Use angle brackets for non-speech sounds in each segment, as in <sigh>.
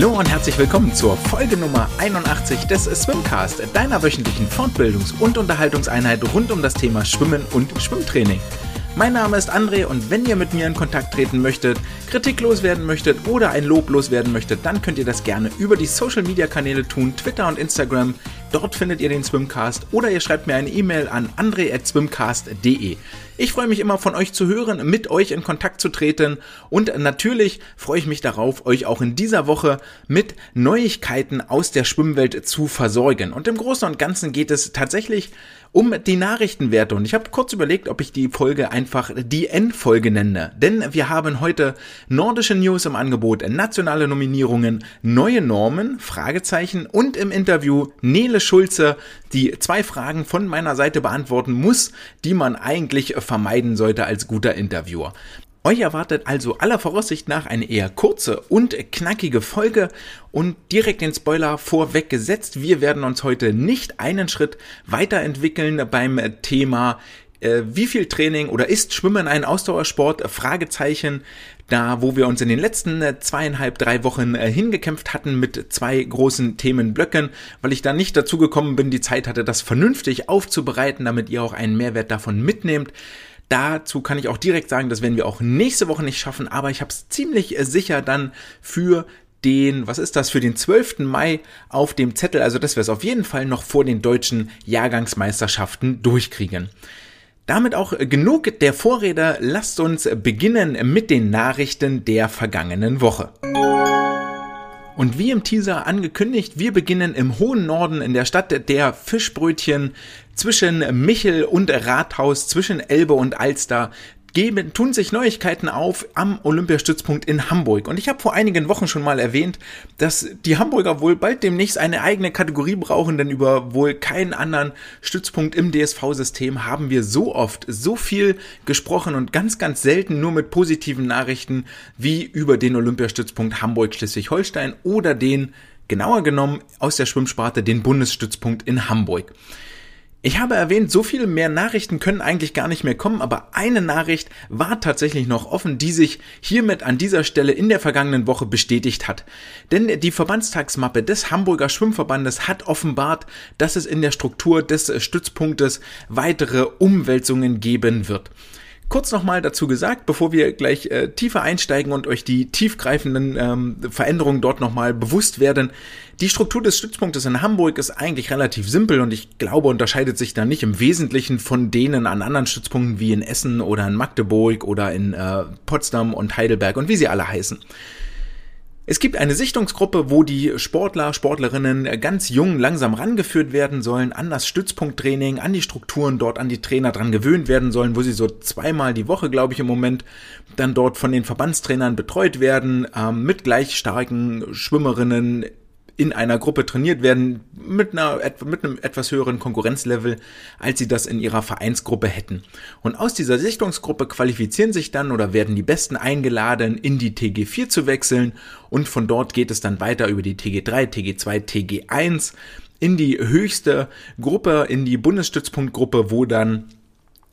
Hallo und herzlich willkommen zur Folge Nummer 81 des Swimcast, deiner wöchentlichen Fortbildungs- und Unterhaltungseinheit rund um das Thema Schwimmen und Schwimmtraining. Mein Name ist André und wenn ihr mit mir in Kontakt treten möchtet, kritiklos werden möchtet oder ein Lob loswerden möchtet, dann könnt ihr das gerne über die Social Media Kanäle tun, Twitter und Instagram. Dort findet ihr den Swimcast oder ihr schreibt mir eine E-Mail an andre.swimcast.de. Ich freue mich immer von euch zu hören, mit euch in Kontakt zu treten und natürlich freue ich mich darauf, euch auch in dieser Woche mit Neuigkeiten aus der Schwimmwelt zu versorgen. Und im Großen und Ganzen geht es tatsächlich um die Nachrichtenwerte. Und ich habe kurz überlegt, ob ich die Folge einfach die Endfolge nenne. Denn wir haben heute nordische News im Angebot, nationale Nominierungen, neue Normen, Fragezeichen und im Interview Nele Schulze, die zwei Fragen von meiner Seite beantworten muss, die man eigentlich vermeiden sollte als guter Interviewer. Euch erwartet also aller Voraussicht nach eine eher kurze und knackige Folge und direkt den Spoiler vorweg gesetzt. Wir werden uns heute nicht einen Schritt weiterentwickeln beim Thema äh, wie viel Training oder ist Schwimmen ein Ausdauersport? Fragezeichen. Da, wo wir uns in den letzten äh, zweieinhalb, drei Wochen äh, hingekämpft hatten mit zwei großen Themenblöcken, weil ich da nicht dazu gekommen bin, die Zeit hatte, das vernünftig aufzubereiten, damit ihr auch einen Mehrwert davon mitnehmt. Dazu kann ich auch direkt sagen, das werden wir auch nächste Woche nicht schaffen, aber ich habe es ziemlich äh, sicher dann für den, was ist das, für den 12. Mai auf dem Zettel, also dass wir es auf jeden Fall noch vor den deutschen Jahrgangsmeisterschaften durchkriegen. Damit auch genug der Vorräder, lasst uns beginnen mit den Nachrichten der vergangenen Woche. Und wie im Teaser angekündigt, wir beginnen im hohen Norden in der Stadt der Fischbrötchen zwischen Michel und Rathaus, zwischen Elbe und Alster geben, tun sich Neuigkeiten auf am Olympiastützpunkt in Hamburg. Und ich habe vor einigen Wochen schon mal erwähnt, dass die Hamburger wohl bald demnächst eine eigene Kategorie brauchen, denn über wohl keinen anderen Stützpunkt im DSV-System haben wir so oft so viel gesprochen und ganz, ganz selten nur mit positiven Nachrichten wie über den Olympiastützpunkt Hamburg-Schleswig-Holstein oder den, genauer genommen, aus der Schwimmsparte den Bundesstützpunkt in Hamburg. Ich habe erwähnt, so viele mehr Nachrichten können eigentlich gar nicht mehr kommen, aber eine Nachricht war tatsächlich noch offen, die sich hiermit an dieser Stelle in der vergangenen Woche bestätigt hat. Denn die Verbandstagsmappe des Hamburger Schwimmverbandes hat offenbart, dass es in der Struktur des Stützpunktes weitere Umwälzungen geben wird. Kurz nochmal dazu gesagt, bevor wir gleich äh, tiefer einsteigen und euch die tiefgreifenden ähm, Veränderungen dort nochmal bewusst werden. Die Struktur des Stützpunktes in Hamburg ist eigentlich relativ simpel und ich glaube, unterscheidet sich da nicht im Wesentlichen von denen an anderen Stützpunkten wie in Essen oder in Magdeburg oder in äh, Potsdam und Heidelberg und wie sie alle heißen. Es gibt eine Sichtungsgruppe, wo die Sportler, Sportlerinnen ganz jung langsam rangeführt werden sollen an das Stützpunkttraining, an die Strukturen dort, an die Trainer dran gewöhnt werden sollen, wo sie so zweimal die Woche, glaube ich, im Moment dann dort von den Verbandstrainern betreut werden, ähm, mit gleich starken Schwimmerinnen in einer Gruppe trainiert werden mit, einer, mit einem etwas höheren Konkurrenzlevel, als sie das in ihrer Vereinsgruppe hätten. Und aus dieser Sichtungsgruppe qualifizieren sich dann oder werden die Besten eingeladen, in die TG4 zu wechseln und von dort geht es dann weiter über die TG3, TG2, TG1 in die höchste Gruppe, in die Bundesstützpunktgruppe, wo dann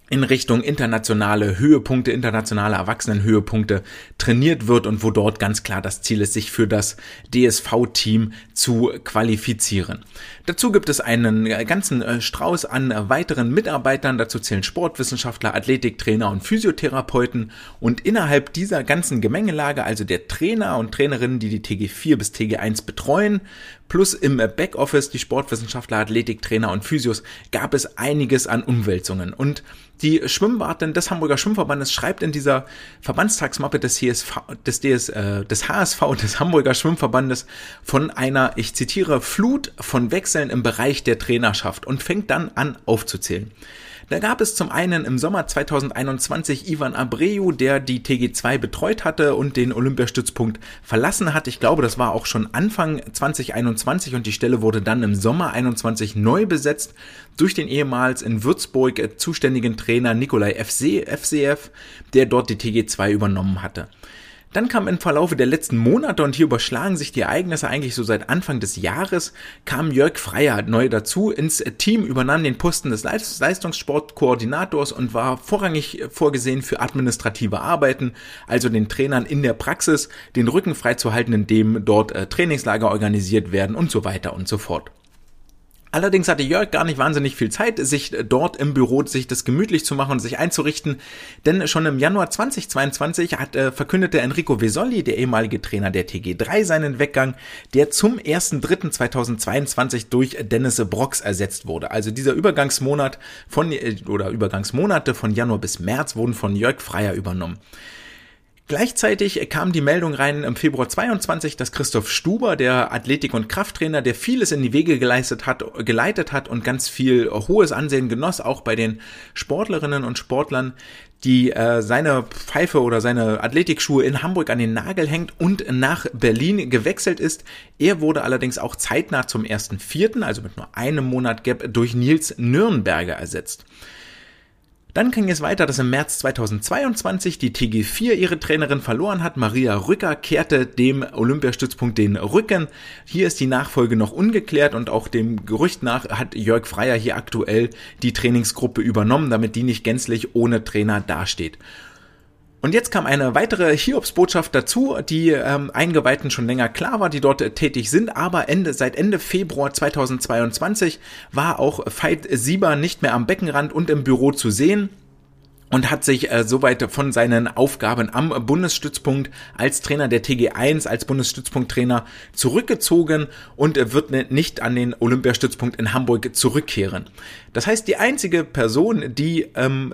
in Richtung internationale Höhepunkte, internationale Erwachsenenhöhepunkte trainiert wird und wo dort ganz klar das Ziel ist, sich für das DSV-Team zu qualifizieren. Dazu gibt es einen ganzen äh, Strauß an weiteren Mitarbeitern, dazu zählen Sportwissenschaftler, Athletiktrainer und Physiotherapeuten und innerhalb dieser ganzen Gemengelage, also der Trainer und Trainerinnen, die die TG4 bis TG1 betreuen, plus im Backoffice die Sportwissenschaftler, Athletiktrainer und Physios, gab es einiges an Umwälzungen und die Schwimmwartin des Hamburger Schwimmverbandes schreibt in dieser Verbandstagsmappe des, HSV, des, DS, äh, des HSV, des Hamburger Schwimmverbandes, von einer, ich zitiere, Flut von Wechseln im Bereich der Trainerschaft und fängt dann an aufzuzählen. Da gab es zum einen im Sommer 2021 Ivan Abreu, der die TG2 betreut hatte und den Olympiastützpunkt verlassen hat. Ich glaube, das war auch schon Anfang 2021 und die Stelle wurde dann im Sommer 21 neu besetzt durch den ehemals in Würzburg zuständigen Trainer Nikolai FC, FCF, der dort die TG2 übernommen hatte. Dann kam im Verlaufe der letzten Monate, und hier überschlagen sich die Ereignisse eigentlich so seit Anfang des Jahres, kam Jörg Freier neu dazu ins Team, übernahm den Posten des Leistungssportkoordinators und war vorrangig vorgesehen für administrative Arbeiten, also den Trainern in der Praxis, den Rücken freizuhalten, indem dort äh, Trainingslager organisiert werden und so weiter und so fort. Allerdings hatte Jörg gar nicht wahnsinnig viel Zeit, sich dort im Büro sich das gemütlich zu machen und sich einzurichten, denn schon im Januar 2022 hat äh, verkündete Enrico Vesoli, der ehemalige Trainer der TG3, seinen Weggang, der zum 1.3.2022 durch Dennis Brox ersetzt wurde. Also dieser Übergangsmonat von äh, oder Übergangsmonate von Januar bis März wurden von Jörg Freier übernommen. Gleichzeitig kam die Meldung rein im Februar 22, dass Christoph Stuber, der Athletik- und Krafttrainer, der vieles in die Wege geleistet hat, geleitet hat und ganz viel hohes Ansehen genoss, auch bei den Sportlerinnen und Sportlern, die äh, seine Pfeife oder seine Athletikschuhe in Hamburg an den Nagel hängt und nach Berlin gewechselt ist. Er wurde allerdings auch zeitnah zum ersten Vierten, also mit nur einem Monat Gap, durch Nils Nürnberger ersetzt. Dann ging es weiter, dass im März 2022 die TG4 ihre Trainerin verloren hat. Maria Rücker kehrte dem Olympiastützpunkt den Rücken. Hier ist die Nachfolge noch ungeklärt und auch dem Gerücht nach hat Jörg Freier hier aktuell die Trainingsgruppe übernommen, damit die nicht gänzlich ohne Trainer dasteht. Und jetzt kam eine weitere Hiobsbotschaft dazu, die ähm, Eingeweihten schon länger klar war, die dort äh, tätig sind, aber Ende, seit Ende Februar 2022 war auch Veit Sieber nicht mehr am Beckenrand und im Büro zu sehen und hat sich äh, soweit von seinen Aufgaben am Bundesstützpunkt als Trainer der TG1, als Bundesstützpunkttrainer zurückgezogen und äh, wird nicht an den Olympiastützpunkt in Hamburg zurückkehren. Das heißt, die einzige Person, die ähm,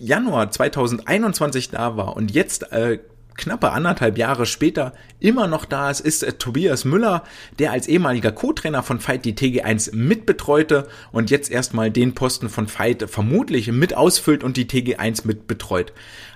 Januar 2021 da war und jetzt äh, knappe anderthalb Jahre später immer noch da ist, ist äh, Tobias Müller, der als ehemaliger Co-Trainer von Fight die TG1 mitbetreute und jetzt erstmal den Posten von Fight vermutlich mit ausfüllt und die TG1 mitbetreut.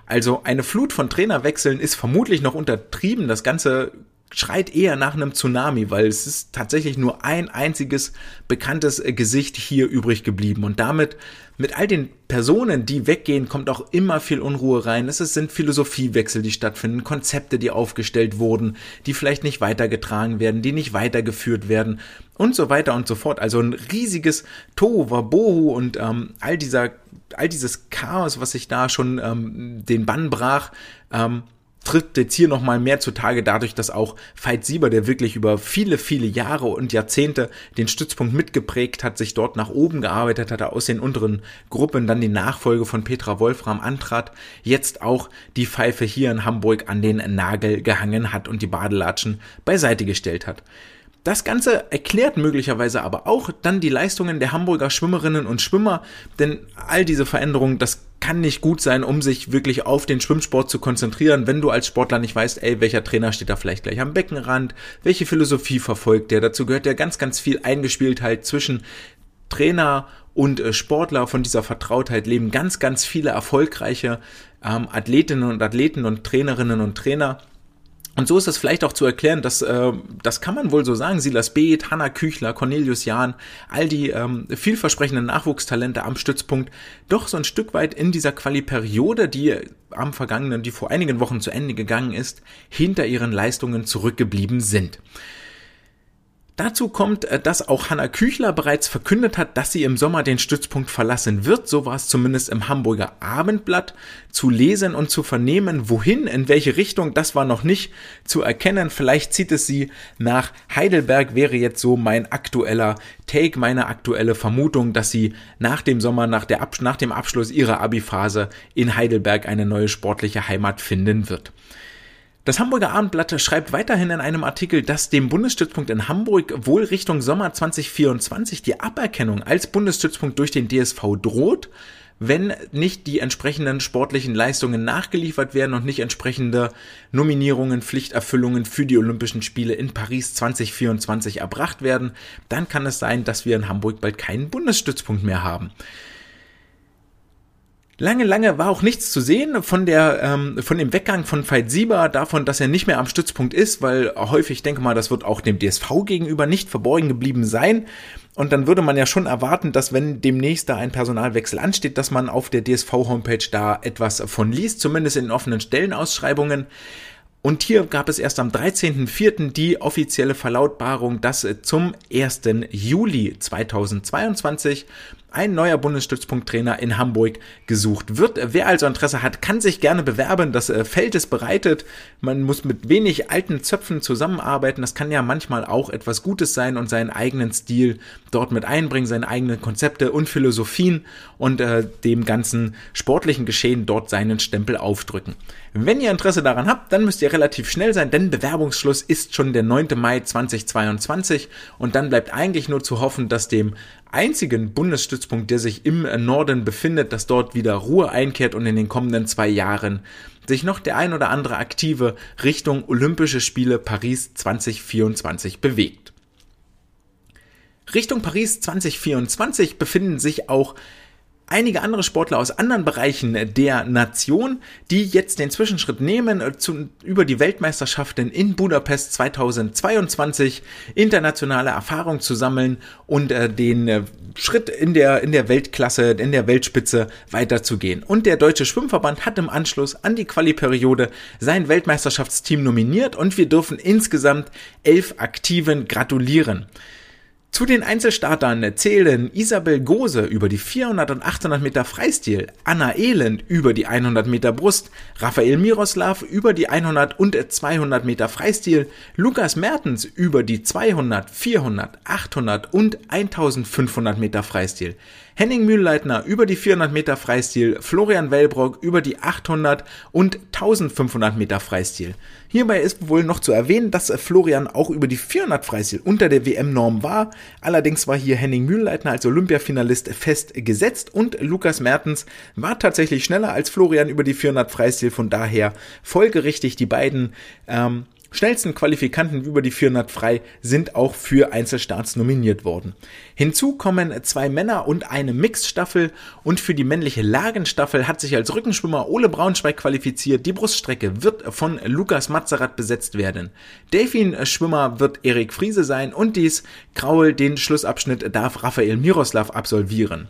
Also eine Flut von Trainerwechseln ist vermutlich noch untertrieben. Das Ganze schreit eher nach einem Tsunami, weil es ist tatsächlich nur ein einziges bekanntes äh, Gesicht hier übrig geblieben. Und damit, mit all den Personen, die weggehen, kommt auch immer viel Unruhe rein. Es sind Philosophiewechsel, die stattfinden, Konzepte, die aufgestellt wurden, die vielleicht nicht weitergetragen werden, die nicht weitergeführt werden und so weiter und so fort. Also ein riesiges Tohu Wabohu und ähm, all dieser, all dieses Chaos, was sich da schon ähm, den Bann brach, ähm, tritt jetzt hier nochmal mehr zutage dadurch, dass auch Veit Sieber, der wirklich über viele, viele Jahre und Jahrzehnte den Stützpunkt mitgeprägt hat, sich dort nach oben gearbeitet hat, aus den unteren Gruppen dann die Nachfolge von Petra Wolfram antrat, jetzt auch die Pfeife hier in Hamburg an den Nagel gehangen hat und die Badelatschen beiseite gestellt hat. Das Ganze erklärt möglicherweise aber auch dann die Leistungen der Hamburger Schwimmerinnen und Schwimmer, denn all diese Veränderungen, das kann nicht gut sein, um sich wirklich auf den Schwimmsport zu konzentrieren, wenn du als Sportler nicht weißt, ey, welcher Trainer steht da vielleicht gleich am Beckenrand, welche Philosophie verfolgt der. Dazu gehört ja ganz, ganz viel Eingespieltheit zwischen Trainer und äh, Sportler. Von dieser Vertrautheit leben ganz, ganz viele erfolgreiche ähm, Athletinnen und Athleten und Trainerinnen und Trainer. Und so ist es vielleicht auch zu erklären, dass äh, das kann man wohl so sagen, Silas Beeth, Hanna Küchler, Cornelius Jahn, all die ähm, vielversprechenden Nachwuchstalente am Stützpunkt doch so ein Stück weit in dieser Quali-Periode, die am vergangenen, die vor einigen Wochen zu Ende gegangen ist, hinter ihren Leistungen zurückgeblieben sind. Dazu kommt, äh, dass auch Hanna Küchler bereits verkündet hat, dass sie im Sommer den Stützpunkt verlassen wird. So war es zumindest im Hamburger Abendblatt zu lesen und zu vernehmen. Wohin, in welche Richtung, das war noch nicht zu erkennen. Vielleicht zieht es sie nach Heidelberg, wäre jetzt so mein aktueller Take, meine aktuelle Vermutung, dass sie nach dem Sommer, nach, der nach dem Abschluss ihrer Abi-Phase in Heidelberg eine neue sportliche Heimat finden wird. Das Hamburger Abendblatt schreibt weiterhin in einem Artikel, dass dem Bundesstützpunkt in Hamburg wohl Richtung Sommer 2024 die Aberkennung als Bundesstützpunkt durch den DSV droht, wenn nicht die entsprechenden sportlichen Leistungen nachgeliefert werden und nicht entsprechende Nominierungen, Pflichterfüllungen für die Olympischen Spiele in Paris 2024 erbracht werden, dann kann es sein, dass wir in Hamburg bald keinen Bundesstützpunkt mehr haben. Lange, lange war auch nichts zu sehen von der, ähm, von dem Weggang von Veit Sieber, davon, dass er nicht mehr am Stützpunkt ist, weil häufig, denke mal, das wird auch dem DSV gegenüber nicht verborgen geblieben sein. Und dann würde man ja schon erwarten, dass wenn demnächst da ein Personalwechsel ansteht, dass man auf der DSV-Homepage da etwas von liest, zumindest in offenen Stellenausschreibungen. Und hier gab es erst am 13.04. die offizielle Verlautbarung, dass zum 1. Juli 2022 ein neuer Bundesstützpunkttrainer in Hamburg gesucht wird. Wer also Interesse hat, kann sich gerne bewerben. Das äh, Feld ist bereitet. Man muss mit wenig alten Zöpfen zusammenarbeiten. Das kann ja manchmal auch etwas Gutes sein und seinen eigenen Stil dort mit einbringen, seine eigenen Konzepte und Philosophien und äh, dem ganzen sportlichen Geschehen dort seinen Stempel aufdrücken. Wenn ihr Interesse daran habt, dann müsst ihr relativ schnell sein, denn Bewerbungsschluss ist schon der 9. Mai 2022 und dann bleibt eigentlich nur zu hoffen, dass dem einzigen Bundesstützpunkt, der sich im Norden befindet, dass dort wieder Ruhe einkehrt und in den kommenden zwei Jahren sich noch der ein oder andere Aktive Richtung Olympische Spiele Paris 2024 bewegt. Richtung Paris 2024 befinden sich auch einige andere Sportler aus anderen Bereichen der Nation, die jetzt den Zwischenschritt nehmen, äh, zu, über die Weltmeisterschaften in Budapest 2022 internationale Erfahrung zu sammeln und äh, den äh, Schritt in der, in der Weltklasse, in der Weltspitze weiterzugehen. Und der Deutsche Schwimmverband hat im Anschluss an die Quali-Periode sein Weltmeisterschaftsteam nominiert und wir dürfen insgesamt elf Aktiven gratulieren. Zu den Einzelstartern zählen Isabel Gose über die 400 und 800 Meter Freistil, Anna Elend über die 100 Meter Brust, Raphael Miroslav über die 100 und 200 Meter Freistil, Lukas Mertens über die 200, 400, 800 und 1500 Meter Freistil. Henning Mühlleitner über die 400 Meter Freistil, Florian Wellbrock über die 800 und 1500 Meter Freistil. Hierbei ist wohl noch zu erwähnen, dass Florian auch über die 400 Freistil unter der WM-Norm war. Allerdings war hier Henning Mühlleitner als Olympiafinalist festgesetzt und Lukas Mertens war tatsächlich schneller als Florian über die 400 Freistil. Von daher folgerichtig die beiden ähm, schnellsten Qualifikanten über die 400 frei sind auch für Einzelstarts nominiert worden. Hinzu kommen zwei Männer und eine Mixstaffel und für die männliche Lagenstaffel hat sich als Rückenschwimmer Ole Braunschweig qualifiziert. Die Bruststrecke wird von Lukas Mazerat besetzt werden. Delfin-Schwimmer wird Erik Friese sein und dies Kraul den Schlussabschnitt darf Raphael Miroslav absolvieren.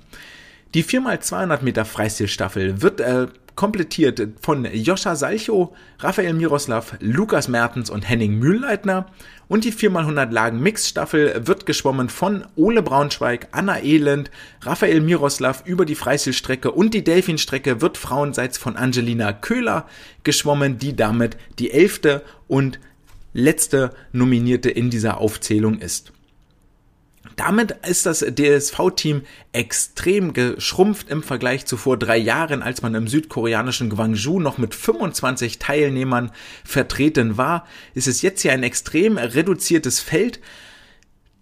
Die 4x200 Meter Freistilstaffel wird äh, komplettiert von Joscha Salcho, Raphael Miroslav, Lukas Mertens und Henning Mühlleitner. Und die 4x100 Lagen Mixstaffel wird geschwommen von Ole Braunschweig, Anna Elend, Raphael Miroslav über die Freistilstrecke und die Delfinstrecke wird frauenseits von Angelina Köhler geschwommen, die damit die elfte und letzte Nominierte in dieser Aufzählung ist. Damit ist das DSV-Team extrem geschrumpft im Vergleich zu vor drei Jahren, als man im südkoreanischen Gwangju noch mit 25 Teilnehmern vertreten war. Ist es jetzt hier ein extrem reduziertes Feld,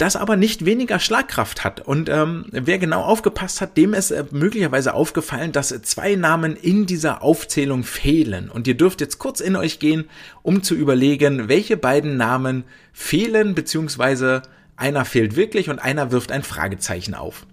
das aber nicht weniger Schlagkraft hat. Und ähm, wer genau aufgepasst hat, dem ist äh, möglicherweise aufgefallen, dass zwei Namen in dieser Aufzählung fehlen. Und ihr dürft jetzt kurz in euch gehen, um zu überlegen, welche beiden Namen fehlen, beziehungsweise einer fehlt wirklich und einer wirft ein Fragezeichen auf.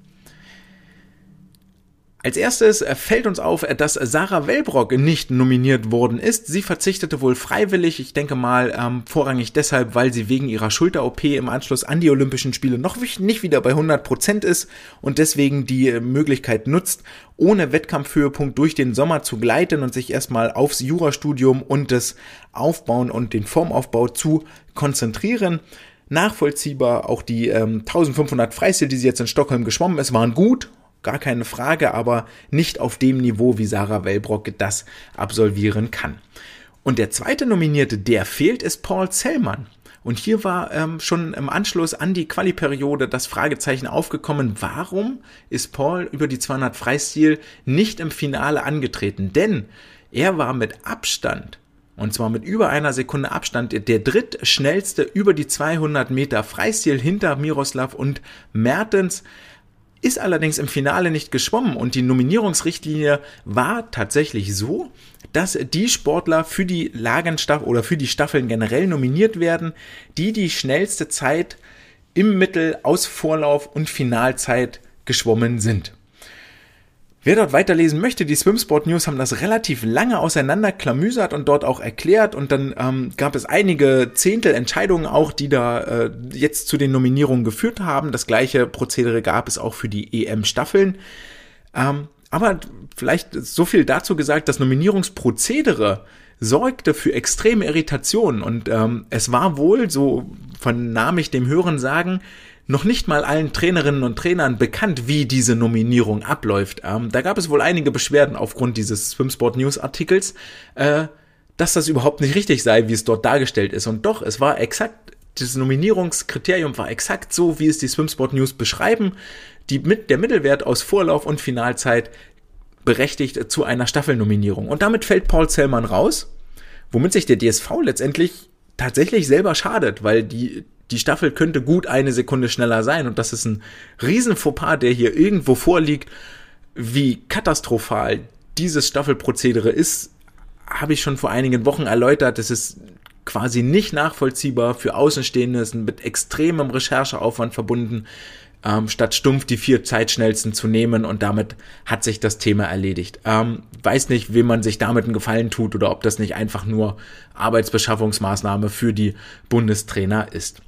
Als erstes fällt uns auf, dass Sarah Wellbrock nicht nominiert worden ist. Sie verzichtete wohl freiwillig, ich denke mal ähm, vorrangig deshalb, weil sie wegen ihrer Schulter-OP im Anschluss an die Olympischen Spiele noch nicht wieder bei 100 Prozent ist und deswegen die Möglichkeit nutzt, ohne Wettkampfhöhepunkt durch den Sommer zu gleiten und sich erstmal aufs Jurastudium und das Aufbauen und den Formaufbau zu konzentrieren nachvollziehbar. Auch die ähm, 1500 Freistil, die sie jetzt in Stockholm geschwommen ist, waren gut, gar keine Frage, aber nicht auf dem Niveau, wie Sarah Wellbrock das absolvieren kann. Und der zweite Nominierte, der fehlt, ist Paul Zellmann. Und hier war ähm, schon im Anschluss an die Quali-Periode das Fragezeichen aufgekommen, warum ist Paul über die 200 Freistil nicht im Finale angetreten? Denn er war mit Abstand und zwar mit über einer Sekunde Abstand der drittschnellste über die 200 Meter Freistil hinter Miroslav und Mertens ist allerdings im Finale nicht geschwommen und die Nominierungsrichtlinie war tatsächlich so, dass die Sportler für die Lagenstaffel oder für die Staffeln generell nominiert werden, die die schnellste Zeit im Mittel aus Vorlauf und Finalzeit geschwommen sind. Wer dort weiterlesen möchte, die Swimsport News haben das relativ lange auseinanderklamüsert und dort auch erklärt und dann ähm, gab es einige Zehntelentscheidungen auch, die da äh, jetzt zu den Nominierungen geführt haben. Das gleiche Prozedere gab es auch für die EM-Staffeln. Ähm, aber vielleicht so viel dazu gesagt, das Nominierungsprozedere sorgte für extreme Irritationen und ähm, es war wohl, so vernahm ich dem Hören sagen, noch nicht mal allen Trainerinnen und Trainern bekannt, wie diese Nominierung abläuft. Ähm, da gab es wohl einige Beschwerden aufgrund dieses Swimsport News Artikels, äh, dass das überhaupt nicht richtig sei, wie es dort dargestellt ist. Und doch, es war exakt, das Nominierungskriterium war exakt so, wie es die Swimsport News beschreiben. Die, mit, der Mittelwert aus Vorlauf und Finalzeit berechtigt zu einer Staffelnominierung. Und damit fällt Paul Zellmann raus, womit sich der DSV letztendlich tatsächlich selber schadet, weil die, die Staffel könnte gut eine Sekunde schneller sein und das ist ein riesen Fauxpas, der hier irgendwo vorliegt. Wie katastrophal dieses Staffelprozedere ist, habe ich schon vor einigen Wochen erläutert. Es ist quasi nicht nachvollziehbar für Außenstehende, ist mit extremem Rechercheaufwand verbunden, ähm, statt stumpf die vier Zeitschnellsten zu nehmen und damit hat sich das Thema erledigt. Ähm, weiß nicht, wem man sich damit einen Gefallen tut oder ob das nicht einfach nur Arbeitsbeschaffungsmaßnahme für die Bundestrainer ist.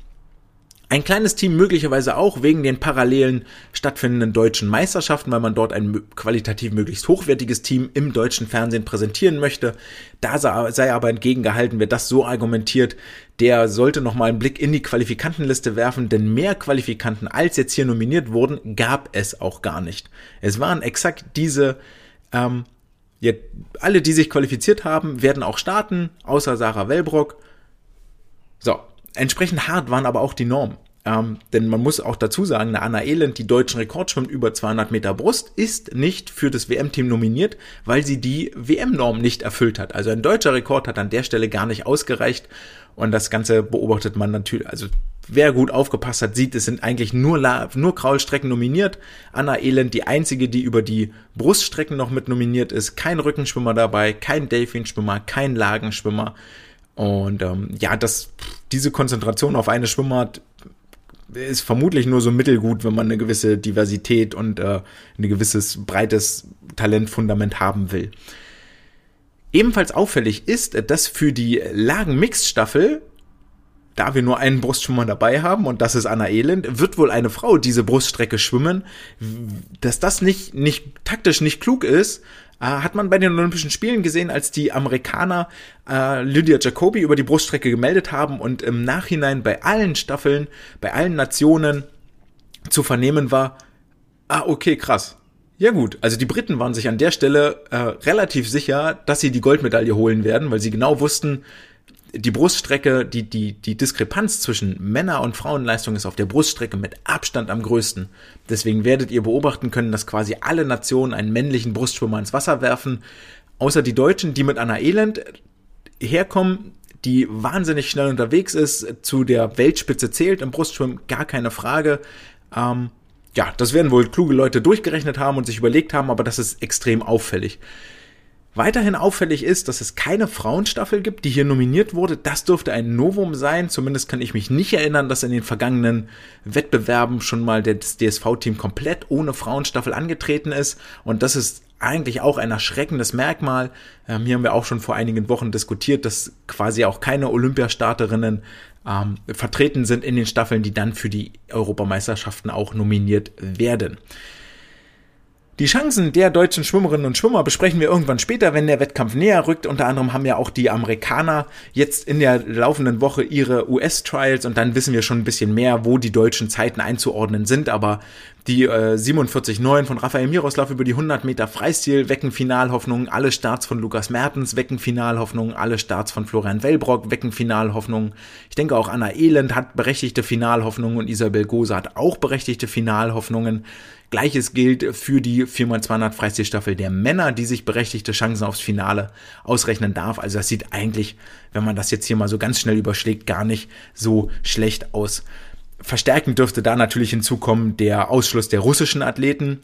Ein kleines Team möglicherweise auch wegen den parallelen stattfindenden deutschen Meisterschaften, weil man dort ein qualitativ möglichst hochwertiges Team im deutschen Fernsehen präsentieren möchte. Da sei aber entgegengehalten, wer das so argumentiert, der sollte nochmal einen Blick in die Qualifikantenliste werfen, denn mehr Qualifikanten als jetzt hier nominiert wurden, gab es auch gar nicht. Es waren exakt diese, ähm, ja, alle, die sich qualifiziert haben, werden auch starten, außer Sarah Wellbrock. So, Entsprechend hart waren aber auch die Normen. Ähm, denn man muss auch dazu sagen, eine Anna Elend, die deutschen Rekord schwimmt über 200 Meter Brust, ist nicht für das WM-Team nominiert, weil sie die WM-Norm nicht erfüllt hat. Also ein deutscher Rekord hat an der Stelle gar nicht ausgereicht. Und das Ganze beobachtet man natürlich, also wer gut aufgepasst hat, sieht, es sind eigentlich nur, nur Kraulstrecken nominiert. Anna Elend, die einzige, die über die Bruststrecken noch mit nominiert ist. Kein Rückenschwimmer dabei, kein Delfinschwimmer, kein Lagenschwimmer. Und ähm, ja, das, diese Konzentration auf eine Schwimmart ist vermutlich nur so mittelgut, wenn man eine gewisse Diversität und äh, ein gewisses breites Talentfundament haben will. Ebenfalls auffällig ist, dass für die Lagen-Mixed-Staffel, da wir nur einen Brustschwimmer dabei haben und das ist Anna Elend, wird wohl eine Frau diese Bruststrecke schwimmen. Dass das nicht, nicht taktisch nicht klug ist, äh, hat man bei den Olympischen Spielen gesehen, als die Amerikaner äh, Lydia Jacobi über die Bruststrecke gemeldet haben und im Nachhinein bei allen Staffeln, bei allen Nationen zu vernehmen war, ah, okay, krass. Ja gut, also die Briten waren sich an der Stelle äh, relativ sicher, dass sie die Goldmedaille holen werden, weil sie genau wussten, die Bruststrecke, die, die, die Diskrepanz zwischen Männer- und Frauenleistung ist auf der Bruststrecke mit Abstand am größten. Deswegen werdet ihr beobachten können, dass quasi alle Nationen einen männlichen Brustschwimmer ins Wasser werfen, außer die Deutschen, die mit Anna Elend herkommen, die wahnsinnig schnell unterwegs ist, zu der Weltspitze zählt im Brustschwimmen, gar keine Frage. Ähm, ja, das werden wohl kluge Leute durchgerechnet haben und sich überlegt haben, aber das ist extrem auffällig. Weiterhin auffällig ist, dass es keine Frauenstaffel gibt, die hier nominiert wurde. Das dürfte ein Novum sein. Zumindest kann ich mich nicht erinnern, dass in den vergangenen Wettbewerben schon mal das DSV-Team komplett ohne Frauenstaffel angetreten ist. Und das ist eigentlich auch ein erschreckendes Merkmal. Ähm, hier haben wir auch schon vor einigen Wochen diskutiert, dass quasi auch keine Olympiastarterinnen ähm, vertreten sind in den Staffeln, die dann für die Europameisterschaften auch nominiert werden. Die Chancen der deutschen Schwimmerinnen und Schwimmer besprechen wir irgendwann später, wenn der Wettkampf näher rückt. Unter anderem haben ja auch die Amerikaner jetzt in der laufenden Woche ihre US-Trials und dann wissen wir schon ein bisschen mehr, wo die deutschen Zeiten einzuordnen sind. Aber die äh, 47,9 von Rafael Miroslav über die 100 Meter Freistil wecken Finalhoffnungen. Alle Starts von Lukas Mertens wecken Finalhoffnungen. Alle Starts von Florian Wellbrock wecken Finalhoffnungen. Ich denke auch Anna Elend hat berechtigte Finalhoffnungen und Isabel Gose hat auch berechtigte Finalhoffnungen. Gleiches gilt für die 4x200 Freistilstaffel der Männer, die sich berechtigte Chancen aufs Finale ausrechnen darf. Also das sieht eigentlich, wenn man das jetzt hier mal so ganz schnell überschlägt, gar nicht so schlecht aus. Verstärkend dürfte da natürlich hinzukommen der Ausschluss der russischen Athleten,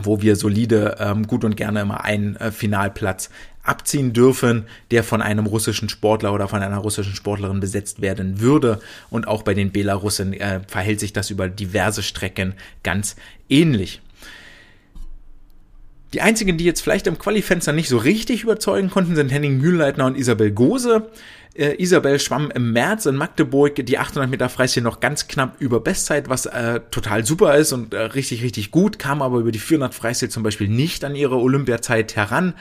wo wir solide ähm, gut und gerne immer einen äh, Finalplatz abziehen dürfen, der von einem russischen Sportler oder von einer russischen Sportlerin besetzt werden würde. Und auch bei den Belarussen äh, verhält sich das über diverse Strecken ganz ähnlich. Die einzigen, die jetzt vielleicht im Qualifenster nicht so richtig überzeugen konnten, sind Henning Mühlleitner und Isabel Gose. Äh, Isabel schwamm im März in Magdeburg die 800 Meter Freistil noch ganz knapp über Bestzeit, was äh, total super ist und äh, richtig, richtig gut, kam aber über die 400 Freistil zum Beispiel nicht an ihre Olympiazeit heran.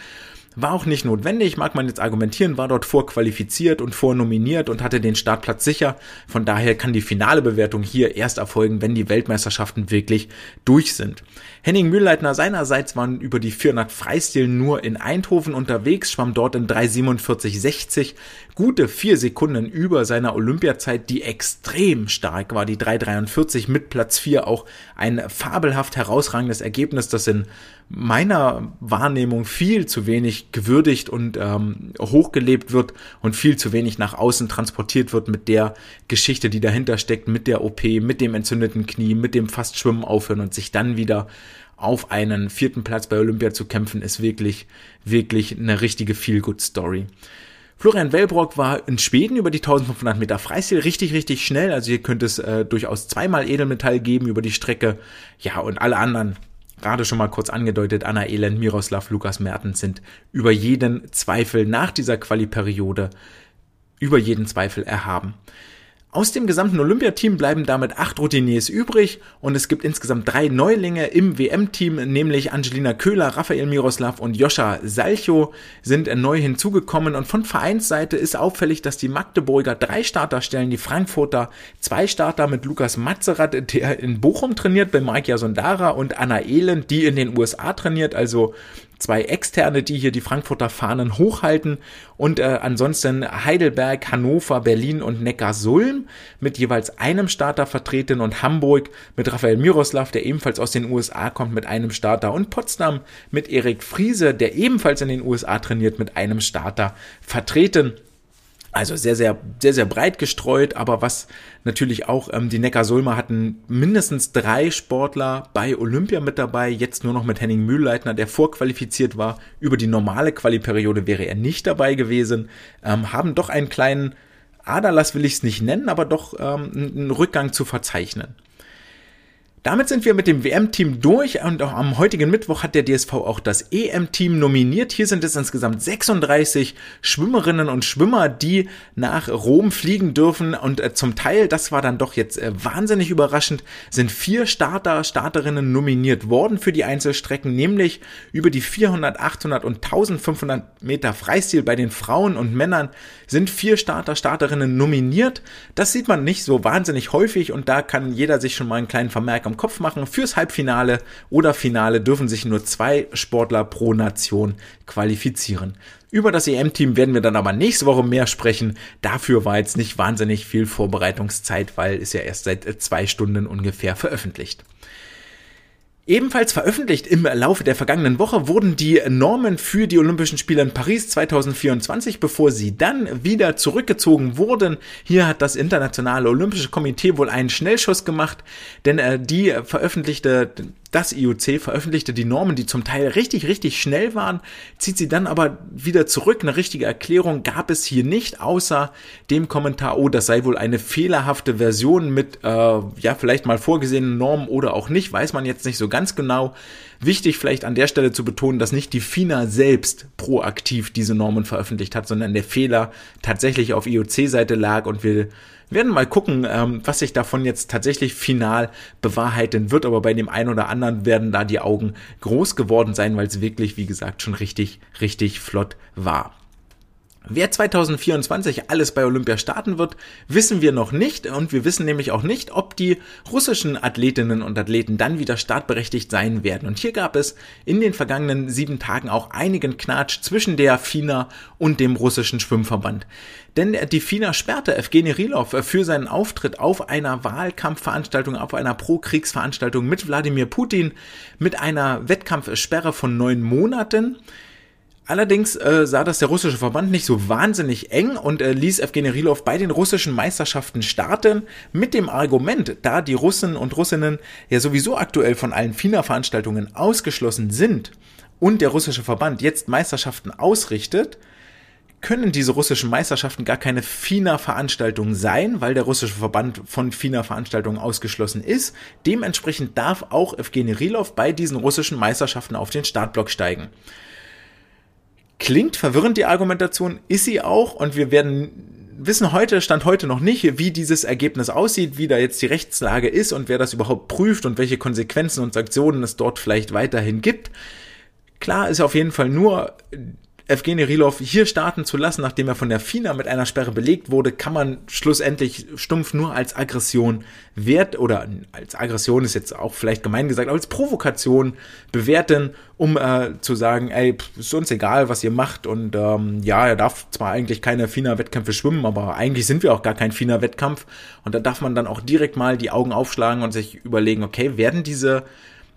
War auch nicht notwendig, mag man jetzt argumentieren, war dort vorqualifiziert und vornominiert und hatte den Startplatz sicher. Von daher kann die finale Bewertung hier erst erfolgen, wenn die Weltmeisterschaften wirklich durch sind. Henning Mühlleitner seinerseits waren über die 400 Freistil nur in Eindhoven unterwegs, schwamm dort in 3,47,60, gute vier Sekunden über seiner Olympiazeit, die extrem stark war, die 3,43 mit Platz 4 auch ein fabelhaft herausragendes Ergebnis, das in meiner Wahrnehmung viel zu wenig gewürdigt und ähm, hochgelebt wird und viel zu wenig nach außen transportiert wird mit der Geschichte, die dahinter steckt, mit der OP, mit dem entzündeten Knie, mit dem fast Schwimmen aufhören und sich dann wieder auf einen vierten Platz bei Olympia zu kämpfen, ist wirklich, wirklich eine richtige Feel-Good-Story. Florian Wellbrock war in Schweden über die 1500 Meter Freistil richtig, richtig schnell. Also hier könnte es äh, durchaus zweimal Edelmetall geben über die Strecke. Ja, und alle anderen gerade schon mal kurz angedeutet, Anna Elend, Miroslav, Lukas Mertens sind über jeden Zweifel nach dieser Quali-Periode über jeden Zweifel erhaben. Aus dem gesamten Olympiateam bleiben damit acht Routiniers übrig und es gibt insgesamt drei Neulinge im WM-Team, nämlich Angelina Köhler, Raphael Miroslav und Joscha Salcho sind neu hinzugekommen und von Vereinsseite ist auffällig, dass die Magdeburger drei Starter stellen, die Frankfurter zwei Starter mit Lukas Matzerath, der in Bochum trainiert, bei Mike Sondara und Anna Elend, die in den USA trainiert, also zwei Externe, die hier die Frankfurter Fahnen hochhalten und äh, ansonsten Heidelberg, Hannover, Berlin und Neckarsulm mit jeweils einem Starter vertreten und Hamburg mit Raphael Miroslav, der ebenfalls aus den USA kommt, mit einem Starter und Potsdam mit Erik Friese, der ebenfalls in den USA trainiert, mit einem Starter vertreten. Also sehr, sehr, sehr, sehr breit gestreut, aber was natürlich auch, ähm, die Neckar-Sulmer hatten mindestens drei Sportler bei Olympia mit dabei, jetzt nur noch mit Henning Mühlleitner, der vorqualifiziert war. Über die normale Qualiperiode wäre er nicht dabei gewesen, ähm, haben doch einen kleinen Aderlass will ich es nicht nennen, aber doch ähm, einen Rückgang zu verzeichnen. Damit sind wir mit dem WM-Team durch und auch am heutigen Mittwoch hat der DSV auch das EM-Team nominiert. Hier sind es insgesamt 36 Schwimmerinnen und Schwimmer, die nach Rom fliegen dürfen und äh, zum Teil, das war dann doch jetzt äh, wahnsinnig überraschend, sind vier Starter, Starterinnen nominiert worden für die Einzelstrecken, nämlich über die 400, 800 und 1500 Meter Freistil bei den Frauen und Männern sind vier Starter, Starterinnen nominiert. Das sieht man nicht so wahnsinnig häufig und da kann jeder sich schon mal einen kleinen Vermerk am Kopf machen. Fürs Halbfinale oder Finale dürfen sich nur zwei Sportler pro Nation qualifizieren. Über das EM-Team werden wir dann aber nächste Woche mehr sprechen. Dafür war jetzt nicht wahnsinnig viel Vorbereitungszeit, weil es ja erst seit zwei Stunden ungefähr veröffentlicht. Ebenfalls veröffentlicht im Laufe der vergangenen Woche wurden die Normen für die Olympischen Spiele in Paris 2024, bevor sie dann wieder zurückgezogen wurden. Hier hat das Internationale Olympische Komitee wohl einen Schnellschuss gemacht, denn äh, die veröffentlichte das IOC veröffentlichte die Normen, die zum Teil richtig, richtig schnell waren, zieht sie dann aber wieder zurück. Eine richtige Erklärung gab es hier nicht, außer dem Kommentar, oh, das sei wohl eine fehlerhafte Version mit, äh, ja, vielleicht mal vorgesehenen Normen oder auch nicht, weiß man jetzt nicht so ganz genau. Wichtig vielleicht an der Stelle zu betonen, dass nicht die FINA selbst proaktiv diese Normen veröffentlicht hat, sondern der Fehler tatsächlich auf IOC-Seite lag und wir werden mal gucken, ähm, was sich davon jetzt tatsächlich final bewahrheiten wird, aber bei dem einen oder anderen werden da die Augen groß geworden sein, weil es wirklich, wie gesagt, schon richtig, richtig flott war. Wer 2024 alles bei Olympia starten wird, wissen wir noch nicht und wir wissen nämlich auch nicht, ob die russischen Athletinnen und Athleten dann wieder startberechtigt sein werden. Und hier gab es in den vergangenen sieben Tagen auch einigen Knatsch zwischen der FINA und dem russischen Schwimmverband. Denn die FINA sperrte Evgeny Rilov für seinen Auftritt auf einer Wahlkampfveranstaltung, auf einer Pro-Kriegsveranstaltung mit Wladimir Putin mit einer Wettkampfsperre von neun Monaten. Allerdings äh, sah das der russische Verband nicht so wahnsinnig eng und äh, ließ Evgeny Rilov bei den russischen Meisterschaften starten mit dem Argument, da die Russen und Russinnen ja sowieso aktuell von allen FINA-Veranstaltungen ausgeschlossen sind und der russische Verband jetzt Meisterschaften ausrichtet, können diese russischen Meisterschaften gar keine FINA-Veranstaltung sein, weil der russische Verband von FINA-Veranstaltungen ausgeschlossen ist. Dementsprechend darf auch Evgeny Rilov bei diesen russischen Meisterschaften auf den Startblock steigen. Klingt verwirrend die Argumentation, ist sie auch und wir werden wissen heute, stand heute noch nicht, wie dieses Ergebnis aussieht, wie da jetzt die Rechtslage ist und wer das überhaupt prüft und welche Konsequenzen und Sanktionen es dort vielleicht weiterhin gibt. Klar ist auf jeden Fall nur, Evgeny Rilov hier starten zu lassen, nachdem er von der FINA mit einer Sperre belegt wurde, kann man schlussendlich stumpf nur als Aggression wert oder als Aggression ist jetzt auch vielleicht gemein gesagt, aber als Provokation bewerten, um äh, zu sagen, ey, ist uns egal, was ihr macht und ähm, ja, er darf zwar eigentlich keine FINA-Wettkämpfe schwimmen, aber eigentlich sind wir auch gar kein FINA-Wettkampf. Und da darf man dann auch direkt mal die Augen aufschlagen und sich überlegen, okay, werden diese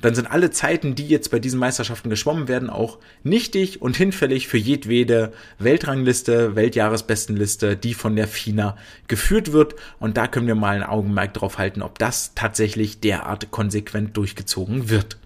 dann sind alle Zeiten, die jetzt bei diesen Meisterschaften geschwommen werden, auch nichtig und hinfällig für jedwede Weltrangliste, Weltjahresbestenliste, die von der FINA geführt wird. Und da können wir mal ein Augenmerk drauf halten, ob das tatsächlich derart konsequent durchgezogen wird.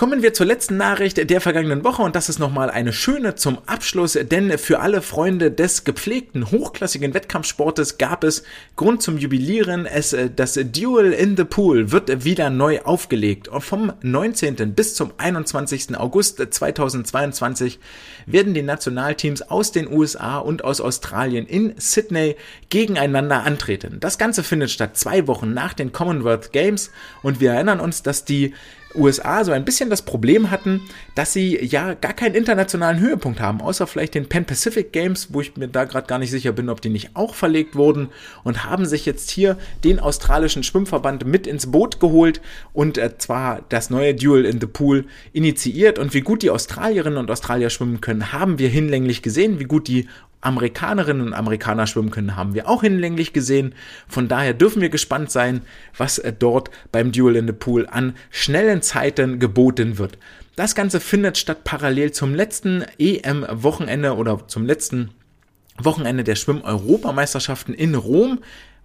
Kommen wir zur letzten Nachricht der vergangenen Woche und das ist nochmal eine schöne zum Abschluss, denn für alle Freunde des gepflegten, hochklassigen Wettkampfsportes gab es Grund zum Jubilieren. Es, äh, das Duel in the Pool wird wieder neu aufgelegt. Vom 19. bis zum 21. August 2022 werden die Nationalteams aus den USA und aus Australien in Sydney gegeneinander antreten. Das Ganze findet statt zwei Wochen nach den Commonwealth Games und wir erinnern uns, dass die USA so ein bisschen das Problem hatten, dass sie ja gar keinen internationalen Höhepunkt haben, außer vielleicht den Pan Pacific Games, wo ich mir da gerade gar nicht sicher bin, ob die nicht auch verlegt wurden und haben sich jetzt hier den australischen Schwimmverband mit ins Boot geholt und äh, zwar das neue Duel in the Pool initiiert. Und wie gut die Australierinnen und Australier schwimmen können, haben wir hinlänglich gesehen, wie gut die Amerikanerinnen und Amerikaner schwimmen können, haben wir auch hinlänglich gesehen. Von daher dürfen wir gespannt sein, was äh, dort beim Duel in the Pool an schnellen Zeiten geboten wird. Das Ganze findet statt parallel zum letzten EM-Wochenende oder zum letzten Wochenende der Schwimm-Europameisterschaften in Rom.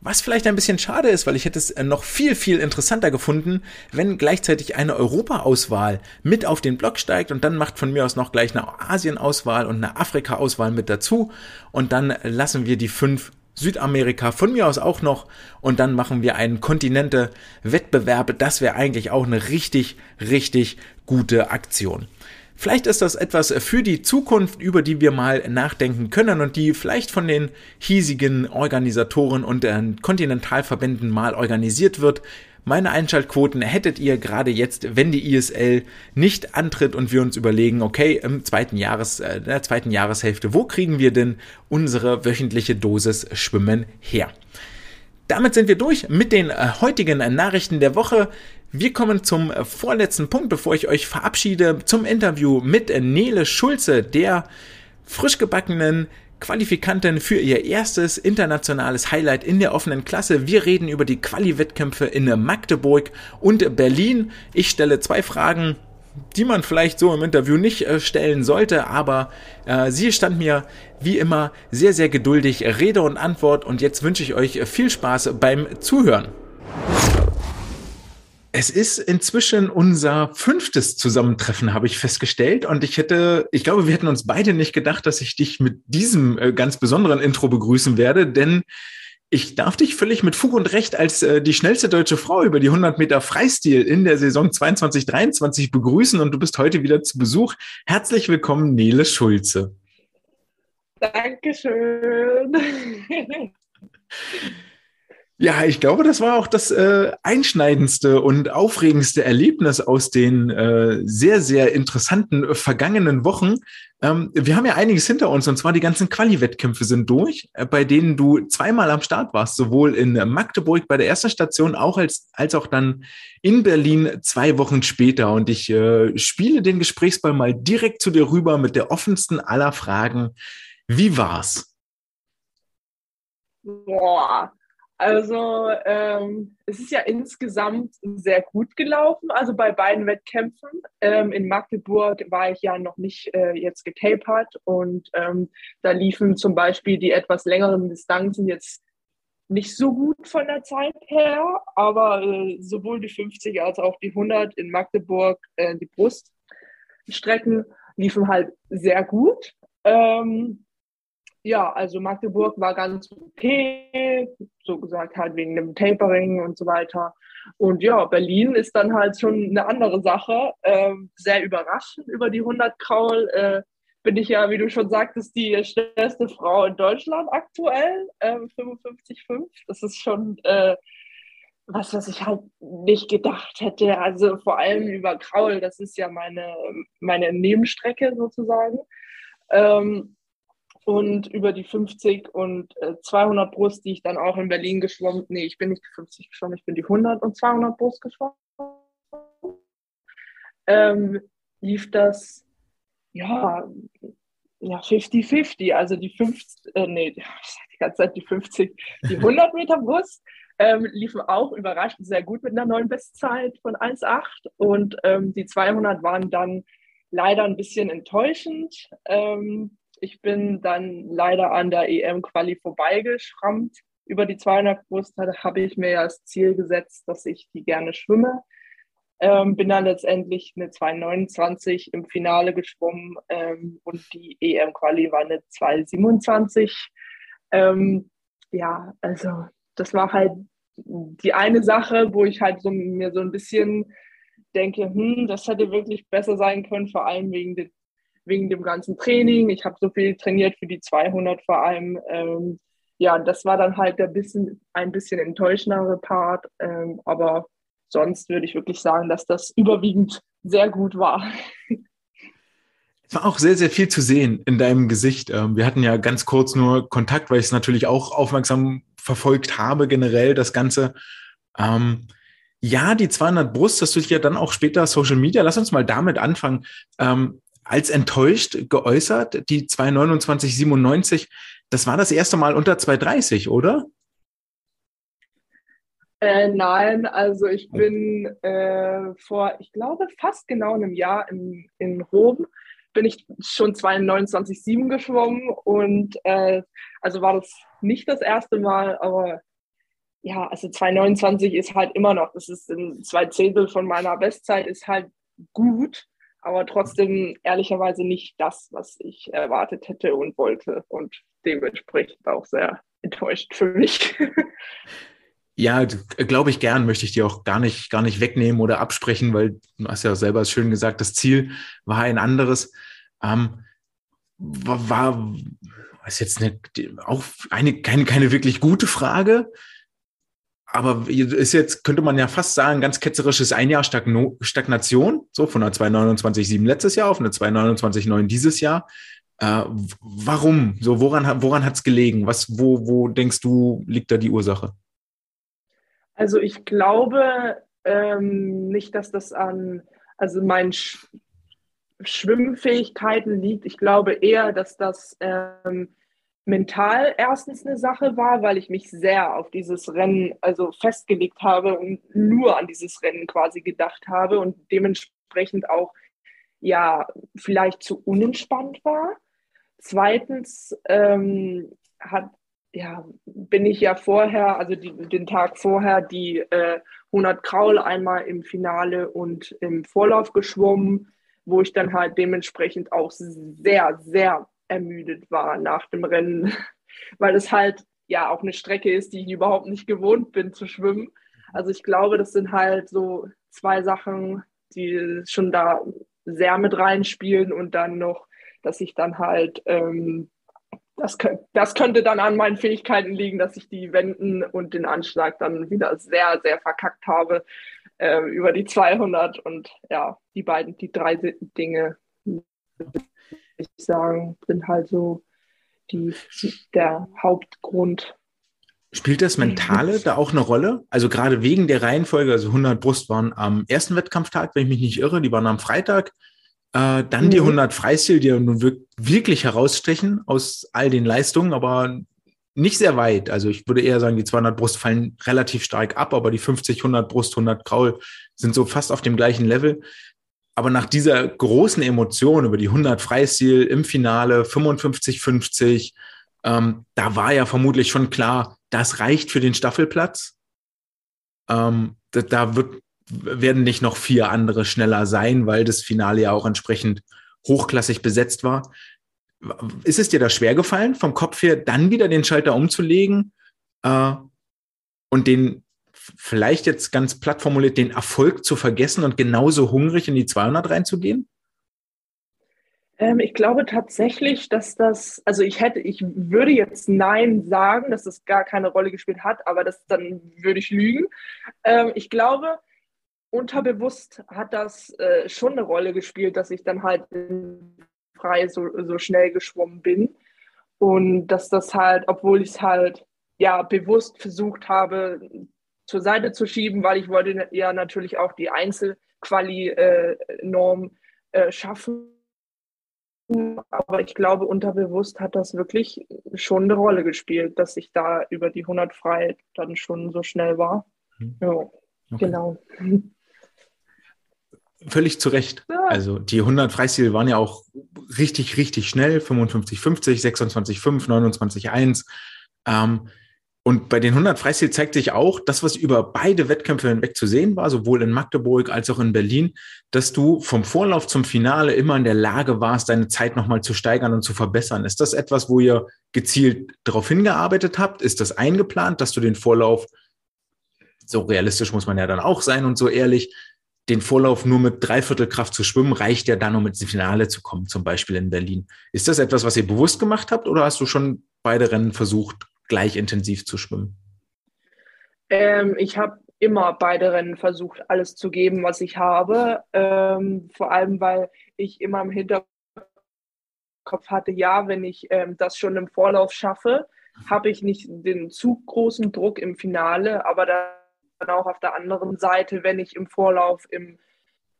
Was vielleicht ein bisschen schade ist, weil ich hätte es äh, noch viel, viel interessanter gefunden, wenn gleichzeitig eine Europa-Auswahl mit auf den Block steigt und dann macht von mir aus noch gleich eine Asien-Auswahl und eine Afrika-Auswahl mit dazu und dann lassen wir die fünf Südamerika von mir aus auch noch und dann machen wir einen Kontinente-Wettbewerb. Das wäre eigentlich auch eine richtig, richtig gute Aktion. Vielleicht ist das etwas für die Zukunft, über die wir mal nachdenken können und die vielleicht von den hiesigen Organisatoren und äh, Kontinentalverbänden mal organisiert wird. Meine Einschaltquoten hättet ihr gerade jetzt, wenn die ISL nicht antritt und wir uns überlegen, okay, im zweiten Jahres, äh, der zweiten Jahreshälfte, wo kriegen wir denn unsere wöchentliche Dosis Schwimmen her? Damit sind wir durch mit den äh, heutigen Nachrichten der Woche. Wir kommen zum äh, vorletzten Punkt, bevor ich euch verabschiede, zum Interview mit Nele Schulze, der frisch gebackenen Qualifikantin für ihr erstes internationales Highlight in der offenen Klasse. Wir reden über die Quali-Wettkämpfe in Magdeburg und Berlin. Ich stelle zwei Fragen, die man vielleicht so im Interview nicht äh, stellen sollte, aber äh, sie stand mir wie immer sehr, sehr geduldig Rede und Antwort und jetzt wünsche ich euch viel Spaß beim Zuhören. Es ist inzwischen unser fünftes Zusammentreffen, habe ich festgestellt. Und ich hätte, ich glaube, wir hätten uns beide nicht gedacht, dass ich dich mit diesem äh, ganz besonderen Intro begrüßen werde, denn ich darf dich völlig mit Fug und Recht als äh, die schnellste deutsche Frau über die 100 Meter Freistil in der Saison 22-23 begrüßen und du bist heute wieder zu Besuch. Herzlich willkommen, Nele Schulze. Dankeschön. <laughs> Ja, ich glaube, das war auch das äh, einschneidendste und aufregendste Erlebnis aus den äh, sehr, sehr interessanten äh, vergangenen Wochen. Ähm, wir haben ja einiges hinter uns und zwar die ganzen Quali-Wettkämpfe sind durch, äh, bei denen du zweimal am Start warst, sowohl in Magdeburg bei der ersten Station auch als, als auch dann in Berlin zwei Wochen später. Und ich äh, spiele den Gesprächsball mal direkt zu dir rüber mit der offensten aller Fragen. Wie war's? Boah also ähm, es ist ja insgesamt sehr gut gelaufen, also bei beiden Wettkämpfen. Ähm, in Magdeburg war ich ja noch nicht äh, jetzt getapert und ähm, da liefen zum Beispiel die etwas längeren Distanzen jetzt nicht so gut von der Zeit her, aber äh, sowohl die 50 als auch die 100 in Magdeburg, äh, die Bruststrecken liefen halt sehr gut. Ähm, ja, also Magdeburg war ganz okay, so gesagt halt wegen dem Tapering und so weiter. Und ja, Berlin ist dann halt schon eine andere Sache. Ähm, sehr überraschend über die 100 Kraul. Äh, bin ich ja, wie du schon sagtest, die schnellste Frau in Deutschland aktuell, äh, 55,5. Das ist schon äh, was, was ich halt nicht gedacht hätte. Also vor allem über Kraul, das ist ja meine, meine Nebenstrecke sozusagen. Ähm, und über die 50 und äh, 200 Brust, die ich dann auch in Berlin geschwommen, nee, ich bin nicht die 50 geschwommen, ich bin die 100 und 200 Brust geschwommen, ähm, lief das, ja, ja, 50-50, also die 50, äh, nee, <laughs> die ganze Zeit die 50, die 100 Meter Brust ähm, liefen auch überraschend sehr gut mit einer neuen Bestzeit von 1,8 und ähm, die 200 waren dann leider ein bisschen enttäuschend. Ähm, ich bin dann leider an der EM-Quali vorbeigeschrammt. Über die 200 Brust habe ich mir ja das Ziel gesetzt, dass ich die gerne schwimme. Ähm, bin dann letztendlich eine 2,29 im Finale geschwommen ähm, und die EM-Quali war eine 2,27. Ähm, ja, also das war halt die eine Sache, wo ich halt so, mir so ein bisschen denke, hm, das hätte wirklich besser sein können, vor allem wegen, de, wegen dem ganzen Training. Ich habe so viel trainiert für die 200 vor allem. Ähm, ja, das war dann halt der bisschen, ein bisschen enttäuschendere Part. Ähm, aber sonst würde ich wirklich sagen, dass das überwiegend sehr gut war. Es war auch sehr, sehr viel zu sehen in deinem Gesicht. Ähm, wir hatten ja ganz kurz nur Kontakt, weil ich es natürlich auch aufmerksam verfolgt habe, generell das Ganze. Ähm, ja, die 200 Brust, das wird ja dann auch später Social Media. Lass uns mal damit anfangen. Ähm, als enttäuscht geäußert, die 229,97, das war das erste Mal unter 230, oder? Äh, nein, also ich bin äh, vor, ich glaube, fast genau einem Jahr in, in Rom bin ich schon 22,7 geschwommen und äh, also war das nicht das erste Mal, aber ja, also 2,29 ist halt immer noch, das ist ein zwei Zehntel von meiner Bestzeit, ist halt gut, aber trotzdem ehrlicherweise nicht das, was ich erwartet hätte und wollte und dementsprechend auch sehr enttäuscht für mich. <laughs> Ja, glaube ich gern, möchte ich dir auch gar nicht, gar nicht wegnehmen oder absprechen, weil du hast ja selber schön gesagt, das Ziel war ein anderes. Ähm, war, war ist jetzt eine, auch eine, keine, keine wirklich gute Frage, aber ist jetzt, könnte man ja fast sagen, ganz ketzerisches ein Jahr Stagno Stagnation, so von einer 229,7 letztes Jahr auf eine 229,9 dieses Jahr. Äh, warum? So, woran, woran hat es gelegen? Was, wo, wo denkst du, liegt da die Ursache? Also ich glaube ähm, nicht, dass das an also meinen Sch Schwimmfähigkeiten liegt. Ich glaube eher, dass das ähm, mental erstens eine Sache war, weil ich mich sehr auf dieses Rennen also festgelegt habe und nur an dieses Rennen quasi gedacht habe und dementsprechend auch ja vielleicht zu unentspannt war. Zweitens ähm, hat ja, bin ich ja vorher, also die, den Tag vorher, die äh, 100 Kraul einmal im Finale und im Vorlauf geschwommen, wo ich dann halt dementsprechend auch sehr, sehr ermüdet war nach dem Rennen, <laughs> weil es halt ja auch eine Strecke ist, die ich überhaupt nicht gewohnt bin zu schwimmen. Also ich glaube, das sind halt so zwei Sachen, die schon da sehr mit reinspielen und dann noch, dass ich dann halt ähm, das, das könnte dann an meinen Fähigkeiten liegen, dass ich die Wenden und den Anschlag dann wieder sehr, sehr verkackt habe äh, über die 200. Und ja, die beiden, die drei Dinge, ich sagen, sind halt so die, der Hauptgrund. Spielt das Mentale da auch eine Rolle? Also gerade wegen der Reihenfolge, also 100 Brust waren am ersten Wettkampftag, wenn ich mich nicht irre, die waren am Freitag. Äh, dann mhm. die 100 Freistil, die nun wirklich herausstechen aus all den Leistungen, aber nicht sehr weit. Also ich würde eher sagen, die 200 Brust fallen relativ stark ab, aber die 50, 100 Brust, 100 Kraul sind so fast auf dem gleichen Level. Aber nach dieser großen Emotion über die 100 Freistil im Finale, 55, 50, ähm, da war ja vermutlich schon klar, das reicht für den Staffelplatz. Ähm, da, da wird werden nicht noch vier andere schneller sein, weil das Finale ja auch entsprechend hochklassig besetzt war. Ist es dir da schwer gefallen, vom Kopf her dann wieder den Schalter umzulegen äh, und den vielleicht jetzt ganz platt formuliert, den Erfolg zu vergessen und genauso hungrig in die 200 reinzugehen? Ähm, ich glaube tatsächlich, dass das, also ich hätte, ich würde jetzt Nein sagen, dass das gar keine Rolle gespielt hat, aber das dann würde ich lügen. Ähm, ich glaube, unterbewusst hat das äh, schon eine Rolle gespielt, dass ich dann halt frei so, so schnell geschwommen bin. Und dass das halt, obwohl ich es halt ja bewusst versucht habe, zur Seite zu schieben, weil ich wollte ja natürlich auch die Einzelquali-Norm äh, äh, schaffen. Aber ich glaube, unterbewusst hat das wirklich schon eine Rolle gespielt, dass ich da über die 100 frei dann schon so schnell war. Mhm. Ja, okay. genau. <laughs> Völlig zu Recht. Ja. Also die 100 Freistil waren ja auch richtig, richtig schnell. 55, 50, 26, 5, 29, 1. Ähm, und bei den 100 Freistil zeigt sich auch, das, was über beide Wettkämpfe hinweg zu sehen war, sowohl in Magdeburg als auch in Berlin, dass du vom Vorlauf zum Finale immer in der Lage warst, deine Zeit nochmal zu steigern und zu verbessern. Ist das etwas, wo ihr gezielt darauf hingearbeitet habt? Ist das eingeplant, dass du den Vorlauf, so realistisch muss man ja dann auch sein und so ehrlich, den Vorlauf nur mit Dreiviertelkraft zu schwimmen, reicht ja dann, um ins Finale zu kommen, zum Beispiel in Berlin. Ist das etwas, was ihr bewusst gemacht habt oder hast du schon beide Rennen versucht, gleich intensiv zu schwimmen? Ähm, ich habe immer beide Rennen versucht, alles zu geben, was ich habe. Ähm, vor allem, weil ich immer im Hinterkopf hatte, ja, wenn ich ähm, das schon im Vorlauf schaffe, habe ich nicht den zu großen Druck im Finale, aber dann auch auf der anderen Seite, wenn ich im Vorlauf im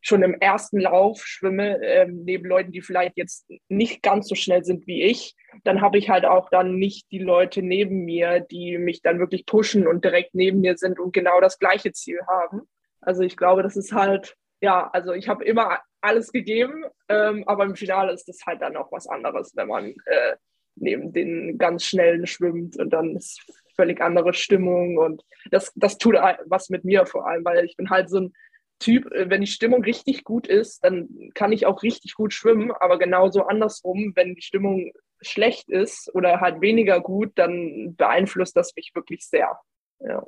schon im ersten Lauf schwimme, ähm, neben Leuten, die vielleicht jetzt nicht ganz so schnell sind wie ich, dann habe ich halt auch dann nicht die Leute neben mir, die mich dann wirklich pushen und direkt neben mir sind und genau das gleiche Ziel haben. Also ich glaube, das ist halt, ja, also ich habe immer alles gegeben, ähm, aber im Finale ist das halt dann auch was anderes, wenn man äh, neben den ganz schnellen schwimmt und dann ist völlig andere Stimmung und das, das tut was mit mir vor allem, weil ich bin halt so ein Typ, äh, wenn die Stimmung richtig gut ist, dann kann ich auch richtig gut schwimmen, aber genauso andersrum, wenn die Stimmung schlecht ist oder halt weniger gut, dann beeinflusst das mich wirklich sehr. Ja,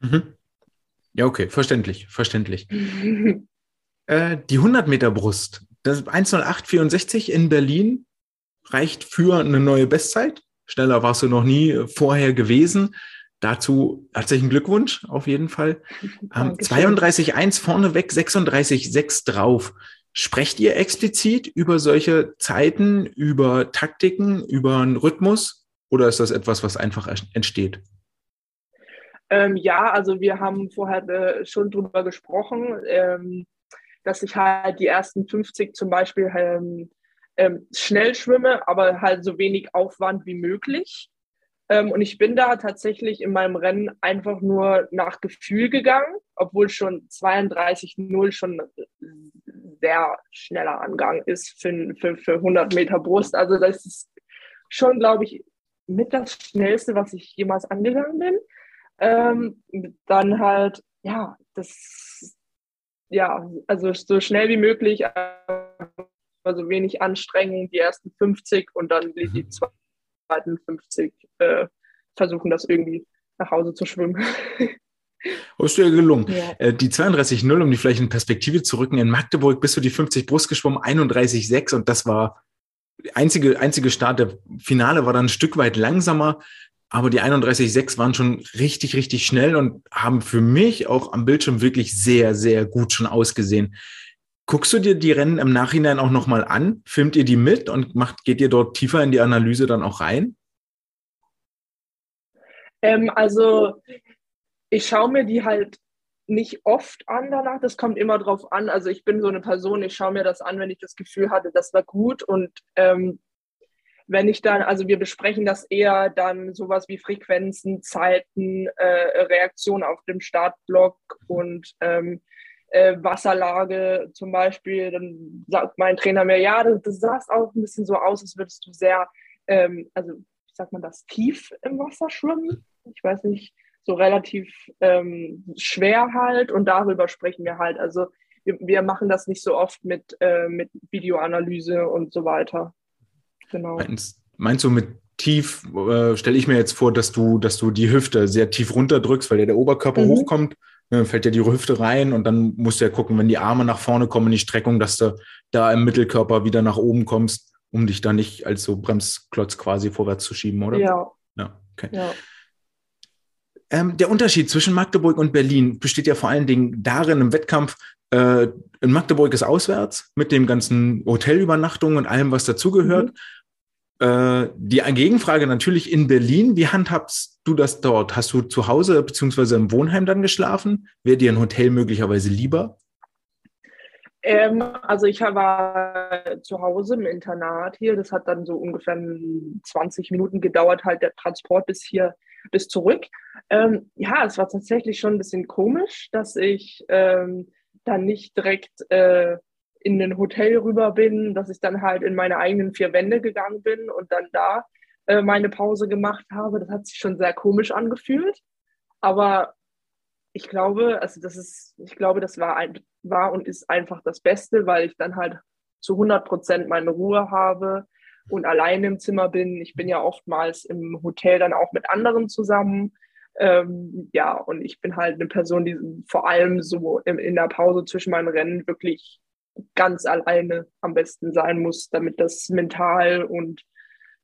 mhm. ja okay, verständlich, verständlich. <laughs> äh, die 100 Meter Brust, das 10864 in Berlin reicht für eine neue Bestzeit. Schneller warst du noch nie vorher gewesen. Dazu herzlichen Glückwunsch auf jeden Fall. Ähm, 32.1 vorneweg, 36.6 drauf. Sprecht ihr explizit über solche Zeiten, über Taktiken, über einen Rhythmus oder ist das etwas, was einfach entsteht? Ähm, ja, also wir haben vorher äh, schon drüber gesprochen, ähm, dass ich halt die ersten 50 zum Beispiel ähm, ähm, schnell schwimme, aber halt so wenig Aufwand wie möglich. Ähm, und ich bin da tatsächlich in meinem Rennen einfach nur nach Gefühl gegangen, obwohl schon 32,0 schon sehr schneller Angang ist für, für, für 100 Meter Brust. Also das ist schon, glaube ich, mit das Schnellste, was ich jemals angegangen bin. Ähm, dann halt, ja, das, ja, also so schnell wie möglich, also wenig Anstrengung, die ersten 50 und dann die, die zwei zweiten 50 äh, versuchen, das irgendwie nach Hause zu schwimmen. <laughs> Oh, ist dir gelungen. Ja. Äh, die 32-0, um die vielleicht in Perspektive zu rücken, in Magdeburg bist du die 50 Brust geschwommen, 31,6 und das war einzige, einzige Start. Der Finale war dann ein Stück weit langsamer, aber die 31,6 waren schon richtig, richtig schnell und haben für mich auch am Bildschirm wirklich sehr, sehr gut schon ausgesehen. Guckst du dir die Rennen im Nachhinein auch nochmal an? Filmt ihr die mit und macht, geht ihr dort tiefer in die Analyse dann auch rein? Ähm, also ich schaue mir die halt nicht oft an danach. Das kommt immer drauf an. Also ich bin so eine Person, ich schaue mir das an, wenn ich das Gefühl hatte, das war gut. Und ähm, wenn ich dann, also wir besprechen das eher dann sowas wie Frequenzen, Zeiten, äh, Reaktion auf dem Startblock und ähm, äh, Wasserlage zum Beispiel, dann sagt mein Trainer mir, ja, das, das sah auch ein bisschen so aus, als würdest du sehr, ähm, also wie sagt man das, tief im Wasser schwimmen. Ich weiß nicht, so relativ ähm, schwer halt und darüber sprechen wir halt. Also wir, wir machen das nicht so oft mit, äh, mit Videoanalyse und so weiter. Genau. Meinst, meinst du mit tief, äh, stelle ich mir jetzt vor, dass du, dass du die Hüfte sehr tief runterdrückst, weil ja der Oberkörper mhm. hochkommt fällt ja die Hüfte rein und dann musst du ja gucken, wenn die Arme nach vorne kommen in die Streckung, dass du da im Mittelkörper wieder nach oben kommst, um dich da nicht als so Bremsklotz quasi vorwärts zu schieben, oder? Ja. Ja, okay. Ja. Ähm, der Unterschied zwischen Magdeburg und Berlin besteht ja vor allen Dingen darin im Wettkampf, äh, in Magdeburg ist auswärts mit dem ganzen Hotelübernachtung und allem, was dazugehört. Mhm. Äh, die Gegenfrage natürlich in Berlin. Wie handhabst du das dort? Hast du zu Hause beziehungsweise im Wohnheim dann geschlafen? Wäre dir ein Hotel möglicherweise lieber? Ähm, also ich war zu Hause im Internat hier. Das hat dann so ungefähr 20 Minuten gedauert, halt der Transport bis hier, bis zurück. Ähm, ja, es war tatsächlich schon ein bisschen komisch, dass ich ähm, dann nicht direkt äh, in ein Hotel rüber bin, dass ich dann halt in meine eigenen vier Wände gegangen bin und dann da äh, meine Pause gemacht habe. Das hat sich schon sehr komisch angefühlt. Aber ich glaube, also das ist, ich glaube, das war, ein, war und ist einfach das Beste, weil ich dann halt zu 100 Prozent meine Ruhe habe und alleine im Zimmer bin. Ich bin ja oftmals im Hotel dann auch mit anderen zusammen. Ähm, ja, und ich bin halt eine Person, die vor allem so in, in der Pause zwischen meinen Rennen wirklich ganz alleine am besten sein muss, damit das mental und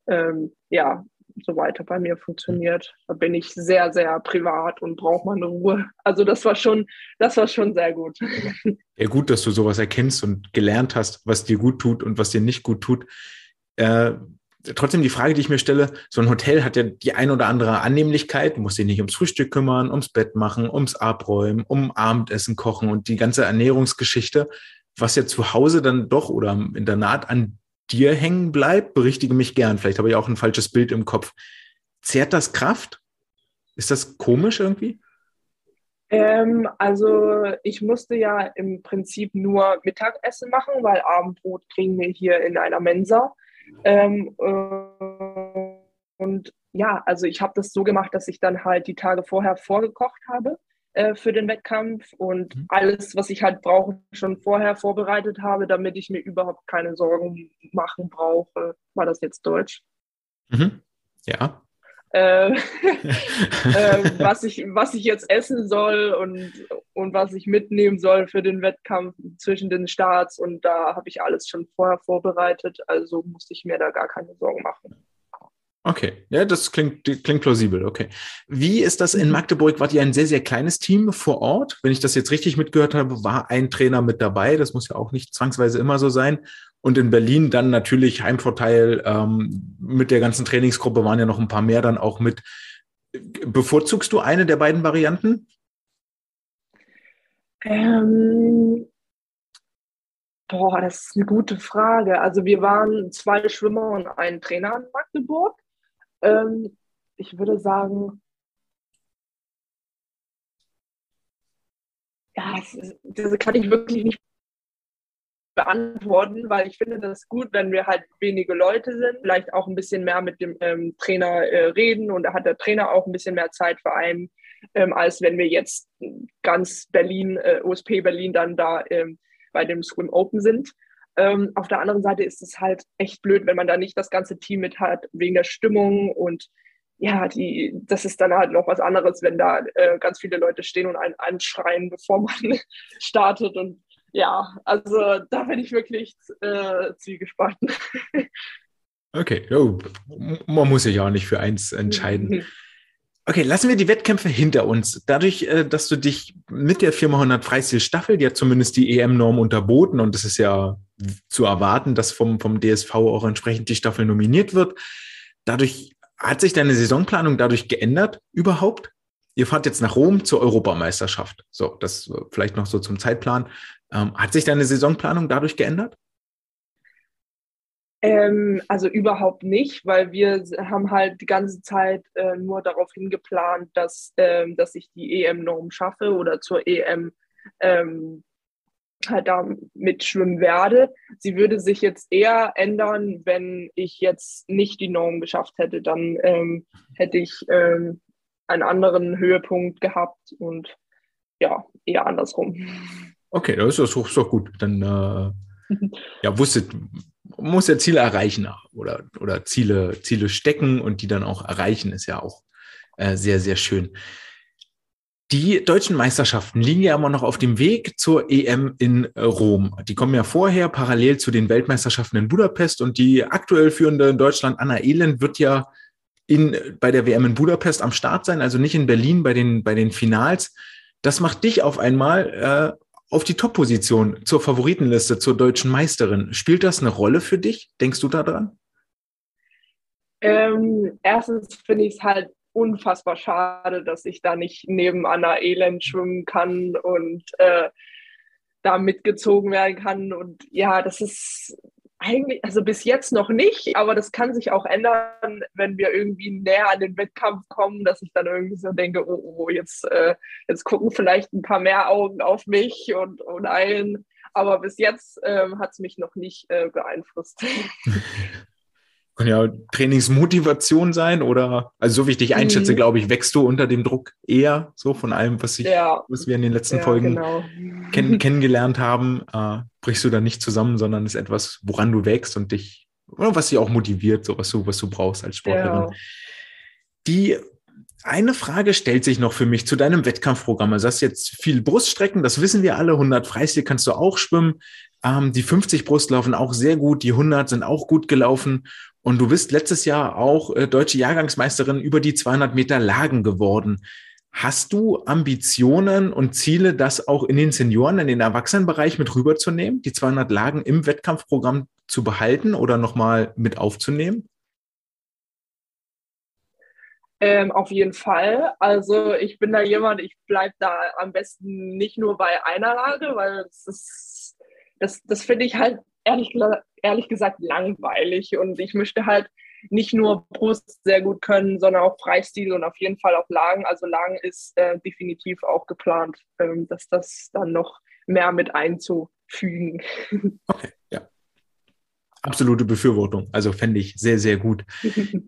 ähm, ja, so weiter bei mir funktioniert. Da bin ich sehr, sehr privat und brauche meine Ruhe. Also das war schon, das war schon sehr gut. <laughs> Ja, gut, dass du sowas erkennst und gelernt hast, was dir gut tut und was dir nicht gut tut. Äh, trotzdem die Frage, die ich mir stelle, so ein Hotel hat ja die ein oder andere Annehmlichkeit, du musst dich nicht ums Frühstück kümmern, ums Bett machen, ums Abräumen, um Abendessen kochen und die ganze Ernährungsgeschichte was ja zu Hause dann doch oder im Internat an dir hängen bleibt, berichtige mich gern. Vielleicht habe ich auch ein falsches Bild im Kopf. Zehrt das Kraft? Ist das komisch irgendwie? Ähm, also ich musste ja im Prinzip nur Mittagessen machen, weil Abendbrot kriegen wir hier in einer Mensa. Ähm, äh, und ja, also ich habe das so gemacht, dass ich dann halt die Tage vorher vorgekocht habe äh, für den Wettkampf und mhm. alles, was ich halt brauche, schon vorher vorbereitet habe, damit ich mir überhaupt keine Sorgen machen brauche. War das jetzt Deutsch? Mhm. Ja. Äh, <laughs> äh, <laughs> was, ich, was ich jetzt essen soll und, und was ich mitnehmen soll für den Wettkampf zwischen den Starts. Und da habe ich alles schon vorher vorbereitet, also musste ich mir da gar keine Sorgen machen. Okay, ja, das klingt, klingt plausibel. Okay. Wie ist das in mhm. Magdeburg? Wart ihr ein sehr, sehr kleines Team vor Ort? Wenn ich das jetzt richtig mitgehört habe, war ein Trainer mit dabei. Das muss ja auch nicht zwangsweise immer so sein. Und in Berlin dann natürlich Heimvorteil ähm, mit der ganzen Trainingsgruppe waren ja noch ein paar mehr dann auch mit. Bevorzugst du eine der beiden Varianten? Ähm, boah, das ist eine gute Frage. Also wir waren zwei Schwimmer und ein Trainer in Magdeburg. Ähm, ich würde sagen, ja, das, das kann ich wirklich nicht beantworten, weil ich finde das gut, wenn wir halt wenige Leute sind, vielleicht auch ein bisschen mehr mit dem ähm, Trainer äh, reden und da hat der Trainer auch ein bisschen mehr Zeit für einen, ähm, als wenn wir jetzt ganz Berlin, äh, OSP Berlin dann da ähm, bei dem Swim Open sind. Ähm, auf der anderen Seite ist es halt echt blöd, wenn man da nicht das ganze Team mit hat, wegen der Stimmung und ja, die, das ist dann halt noch was anderes, wenn da äh, ganz viele Leute stehen und einen anschreien, <laughs> bevor man startet. Und ja, also da bin ich wirklich äh, zwiegespalten. <laughs> Okay, oh, man muss sich ja auch nicht für eins entscheiden. Okay, lassen wir die Wettkämpfe hinter uns. Dadurch, äh, dass du dich mit der Firma 100 Freistil Staffel, die hat zumindest die EM-Norm unterboten und es ist ja zu erwarten, dass vom, vom DSV auch entsprechend die Staffel nominiert wird. Dadurch hat sich deine Saisonplanung dadurch geändert überhaupt? Ihr fahrt jetzt nach Rom zur Europameisterschaft. So, das vielleicht noch so zum Zeitplan. Ähm, hat sich deine Saisonplanung dadurch geändert? Ähm, also überhaupt nicht, weil wir haben halt die ganze Zeit äh, nur darauf hingeplant, dass, ähm, dass ich die EM-Norm schaffe oder zur EM ähm, halt da mitschwimmen werde. Sie würde sich jetzt eher ändern, wenn ich jetzt nicht die Norm geschafft hätte. Dann ähm, hätte ich ähm, einen anderen Höhepunkt gehabt und ja, eher andersrum. Okay, das ist doch, gut. Dann äh, <laughs> ja, wusstet, muss ja Ziele erreichen oder, oder Ziele, Ziele stecken und die dann auch erreichen, ist ja auch äh, sehr, sehr schön. Die deutschen Meisterschaften liegen ja immer noch auf dem Weg zur EM in Rom. Die kommen ja vorher parallel zu den Weltmeisterschaften in Budapest und die aktuell führende in Deutschland, Anna Elend, wird ja in, bei der WM in Budapest am Start sein, also nicht in Berlin bei den, bei den Finals. Das macht dich auf einmal äh, auf die Top-Position zur Favoritenliste, zur deutschen Meisterin. Spielt das eine Rolle für dich? Denkst du daran? Ähm, erstens finde ich es halt unfassbar schade, dass ich da nicht neben Anna Elend schwimmen kann und äh, da mitgezogen werden kann. Und ja, das ist eigentlich, also bis jetzt noch nicht, aber das kann sich auch ändern, wenn wir irgendwie näher an den Wettkampf kommen, dass ich dann irgendwie so denke, oh, oh jetzt, äh, jetzt gucken vielleicht ein paar mehr Augen auf mich und, und allen. Aber bis jetzt ähm, hat es mich noch nicht äh, beeinflusst. <laughs> kann ja Trainingsmotivation sein oder, also so wie ich dich einschätze, mhm. glaube ich, wächst du unter dem Druck eher so von allem, was, ich, ja. was wir in den letzten ja, Folgen genau. kenn <laughs> kennengelernt haben, äh, brichst du da nicht zusammen, sondern ist etwas, woran du wächst und dich, oder was dich auch motiviert, so was du, was du brauchst als Sportlerin. Ja. Die eine Frage stellt sich noch für mich zu deinem Wettkampfprogramm. Also hast jetzt viel Bruststrecken, das wissen wir alle. 100 Freistil kannst du auch schwimmen. Ähm, die 50 Brust laufen auch sehr gut. Die 100 sind auch gut gelaufen. Und du bist letztes Jahr auch äh, deutsche Jahrgangsmeisterin über die 200 Meter Lagen geworden. Hast du Ambitionen und Ziele, das auch in den Senioren, in den Erwachsenenbereich mit rüberzunehmen, die 200 Lagen im Wettkampfprogramm zu behalten oder nochmal mit aufzunehmen? Ähm, auf jeden Fall. Also ich bin da jemand, ich bleibe da am besten nicht nur bei einer Lage, weil das das, das finde ich halt ehrlich, ehrlich gesagt langweilig und ich möchte halt nicht nur Brust sehr gut können, sondern auch Freistil und auf jeden Fall auch Lagen. Also Lagen ist äh, definitiv auch geplant, ähm, dass das dann noch mehr mit einzufügen. <laughs> Okay, ja. Absolute Befürwortung. Also fände ich sehr, sehr gut. <laughs>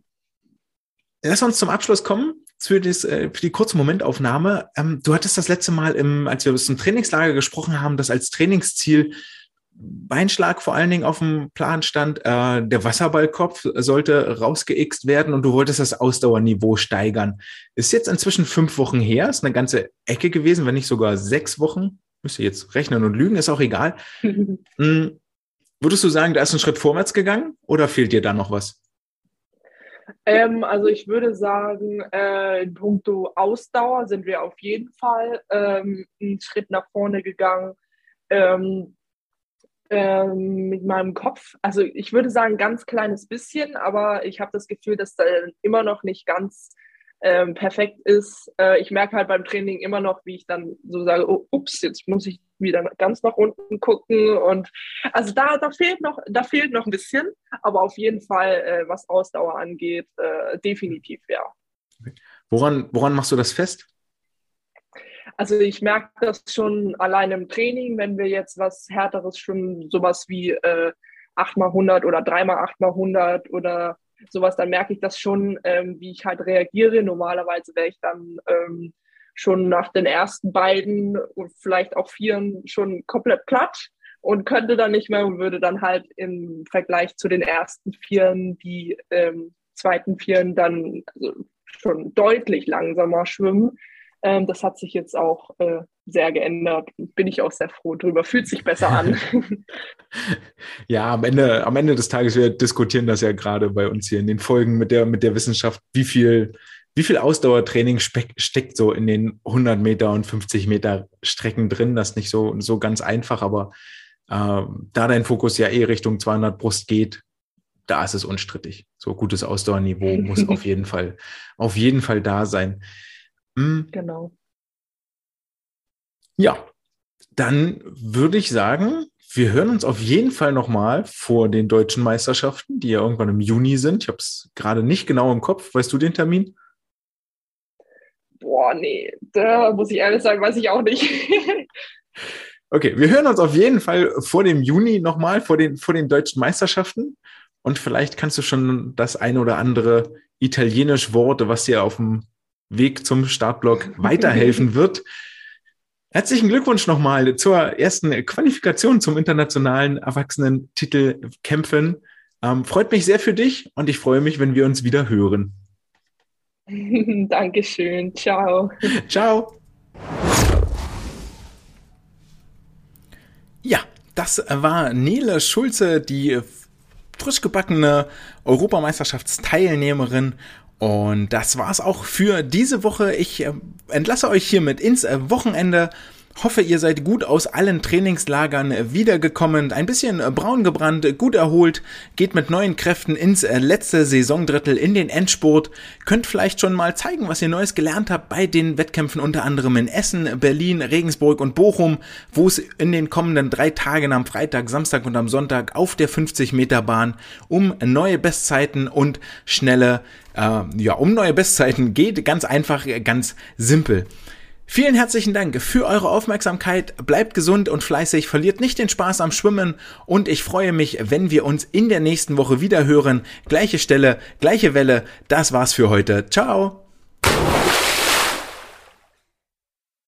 Lass uns zum Abschluss kommen für, das, äh, für die kurze Momentaufnahme. Ähm, du hattest das letzte Mal, im, als wir zum Trainingslager gesprochen haben, das als Trainingsziel Beinschlag vor allen Dingen auf dem Plan stand. Äh, der Wasserballkopf sollte rausgeixt werden und du wolltest das Ausdauerniveau steigern. Ist jetzt inzwischen fünf Wochen her, ist eine ganze Ecke gewesen, wenn nicht sogar sechs Wochen. Müsst ihr jetzt rechnen und lügen, ist auch egal. <laughs> hm, würdest du sagen, da ist ein Schritt vorwärts gegangen oder fehlt dir da noch was? Ähm, also ich würde sagen, äh, in puncto Ausdauer sind wir auf jeden Fall ähm, einen Schritt nach vorne gegangen. Ähm, ähm, mit meinem Kopf. Also ich würde sagen, ganz kleines bisschen, aber ich habe das Gefühl, dass da immer noch nicht ganz ähm, perfekt ist. Äh, ich merke halt beim Training immer noch, wie ich dann so sage, oh, ups, jetzt muss ich wieder ganz nach unten gucken. Und also da, da fehlt noch, da fehlt noch ein bisschen, aber auf jeden Fall, äh, was Ausdauer angeht, äh, definitiv, ja. Woran, woran machst du das fest? Also ich merke das schon allein im Training, wenn wir jetzt was Härteres schwimmen, sowas wie äh, 8x100 oder 3x8x100 oder sowas, dann merke ich das schon, ähm, wie ich halt reagiere. Normalerweise wäre ich dann ähm, schon nach den ersten beiden und vielleicht auch vieren schon komplett platt und könnte dann nicht mehr und würde dann halt im Vergleich zu den ersten Vieren die ähm, zweiten Vieren dann also schon deutlich langsamer schwimmen. Ähm, das hat sich jetzt auch äh, sehr geändert. Bin ich auch sehr froh drüber. Fühlt sich besser an. <laughs> ja, am Ende, am Ende des Tages, wir diskutieren das ja gerade bei uns hier in den Folgen mit der, mit der Wissenschaft, wie viel, wie viel Ausdauertraining steckt so in den 100 Meter und 50 Meter Strecken drin. Das ist nicht so, so ganz einfach, aber äh, da dein Fokus ja eh Richtung 200 Brust geht, da ist es unstrittig. So gutes Ausdauerniveau muss <laughs> auf jeden Fall, auf jeden Fall da sein. Mhm. Genau. Ja, dann würde ich sagen, wir hören uns auf jeden Fall nochmal vor den deutschen Meisterschaften, die ja irgendwann im Juni sind. Ich habe es gerade nicht genau im Kopf. Weißt du den Termin? Boah, nee, da muss ich ehrlich sagen, weiß ich auch nicht. <laughs> okay, wir hören uns auf jeden Fall vor dem Juni nochmal, vor den, vor den deutschen Meisterschaften. Und vielleicht kannst du schon das eine oder andere italienisch Worte, was dir auf dem Weg zum Startblock weiterhelfen <laughs> wird. Herzlichen Glückwunsch nochmal zur ersten Qualifikation zum internationalen Erwachsenentitel kämpfen. Ähm, freut mich sehr für dich und ich freue mich, wenn wir uns wieder hören. <laughs> Dankeschön. Ciao. <laughs> Ciao. Ja, das war Nele Schulze, die frisch gebackene Europameisterschaftsteilnehmerin und das war's auch für diese Woche. Ich äh, entlasse euch hiermit ins äh, Wochenende. Hoffe, ihr seid gut aus allen Trainingslagern wiedergekommen, ein bisschen braun gebrannt, gut erholt, geht mit neuen Kräften ins letzte Saisondrittel in den Endspurt, könnt vielleicht schon mal zeigen, was ihr Neues gelernt habt bei den Wettkämpfen unter anderem in Essen, Berlin, Regensburg und Bochum, wo es in den kommenden drei Tagen am Freitag, Samstag und am Sonntag auf der 50 Meter Bahn um neue Bestzeiten und schnelle, äh, ja, um neue Bestzeiten geht. Ganz einfach, ganz simpel. Vielen herzlichen Dank für eure Aufmerksamkeit. Bleibt gesund und fleißig, verliert nicht den Spaß am Schwimmen und ich freue mich, wenn wir uns in der nächsten Woche wieder hören. Gleiche Stelle, gleiche Welle. Das war's für heute. Ciao.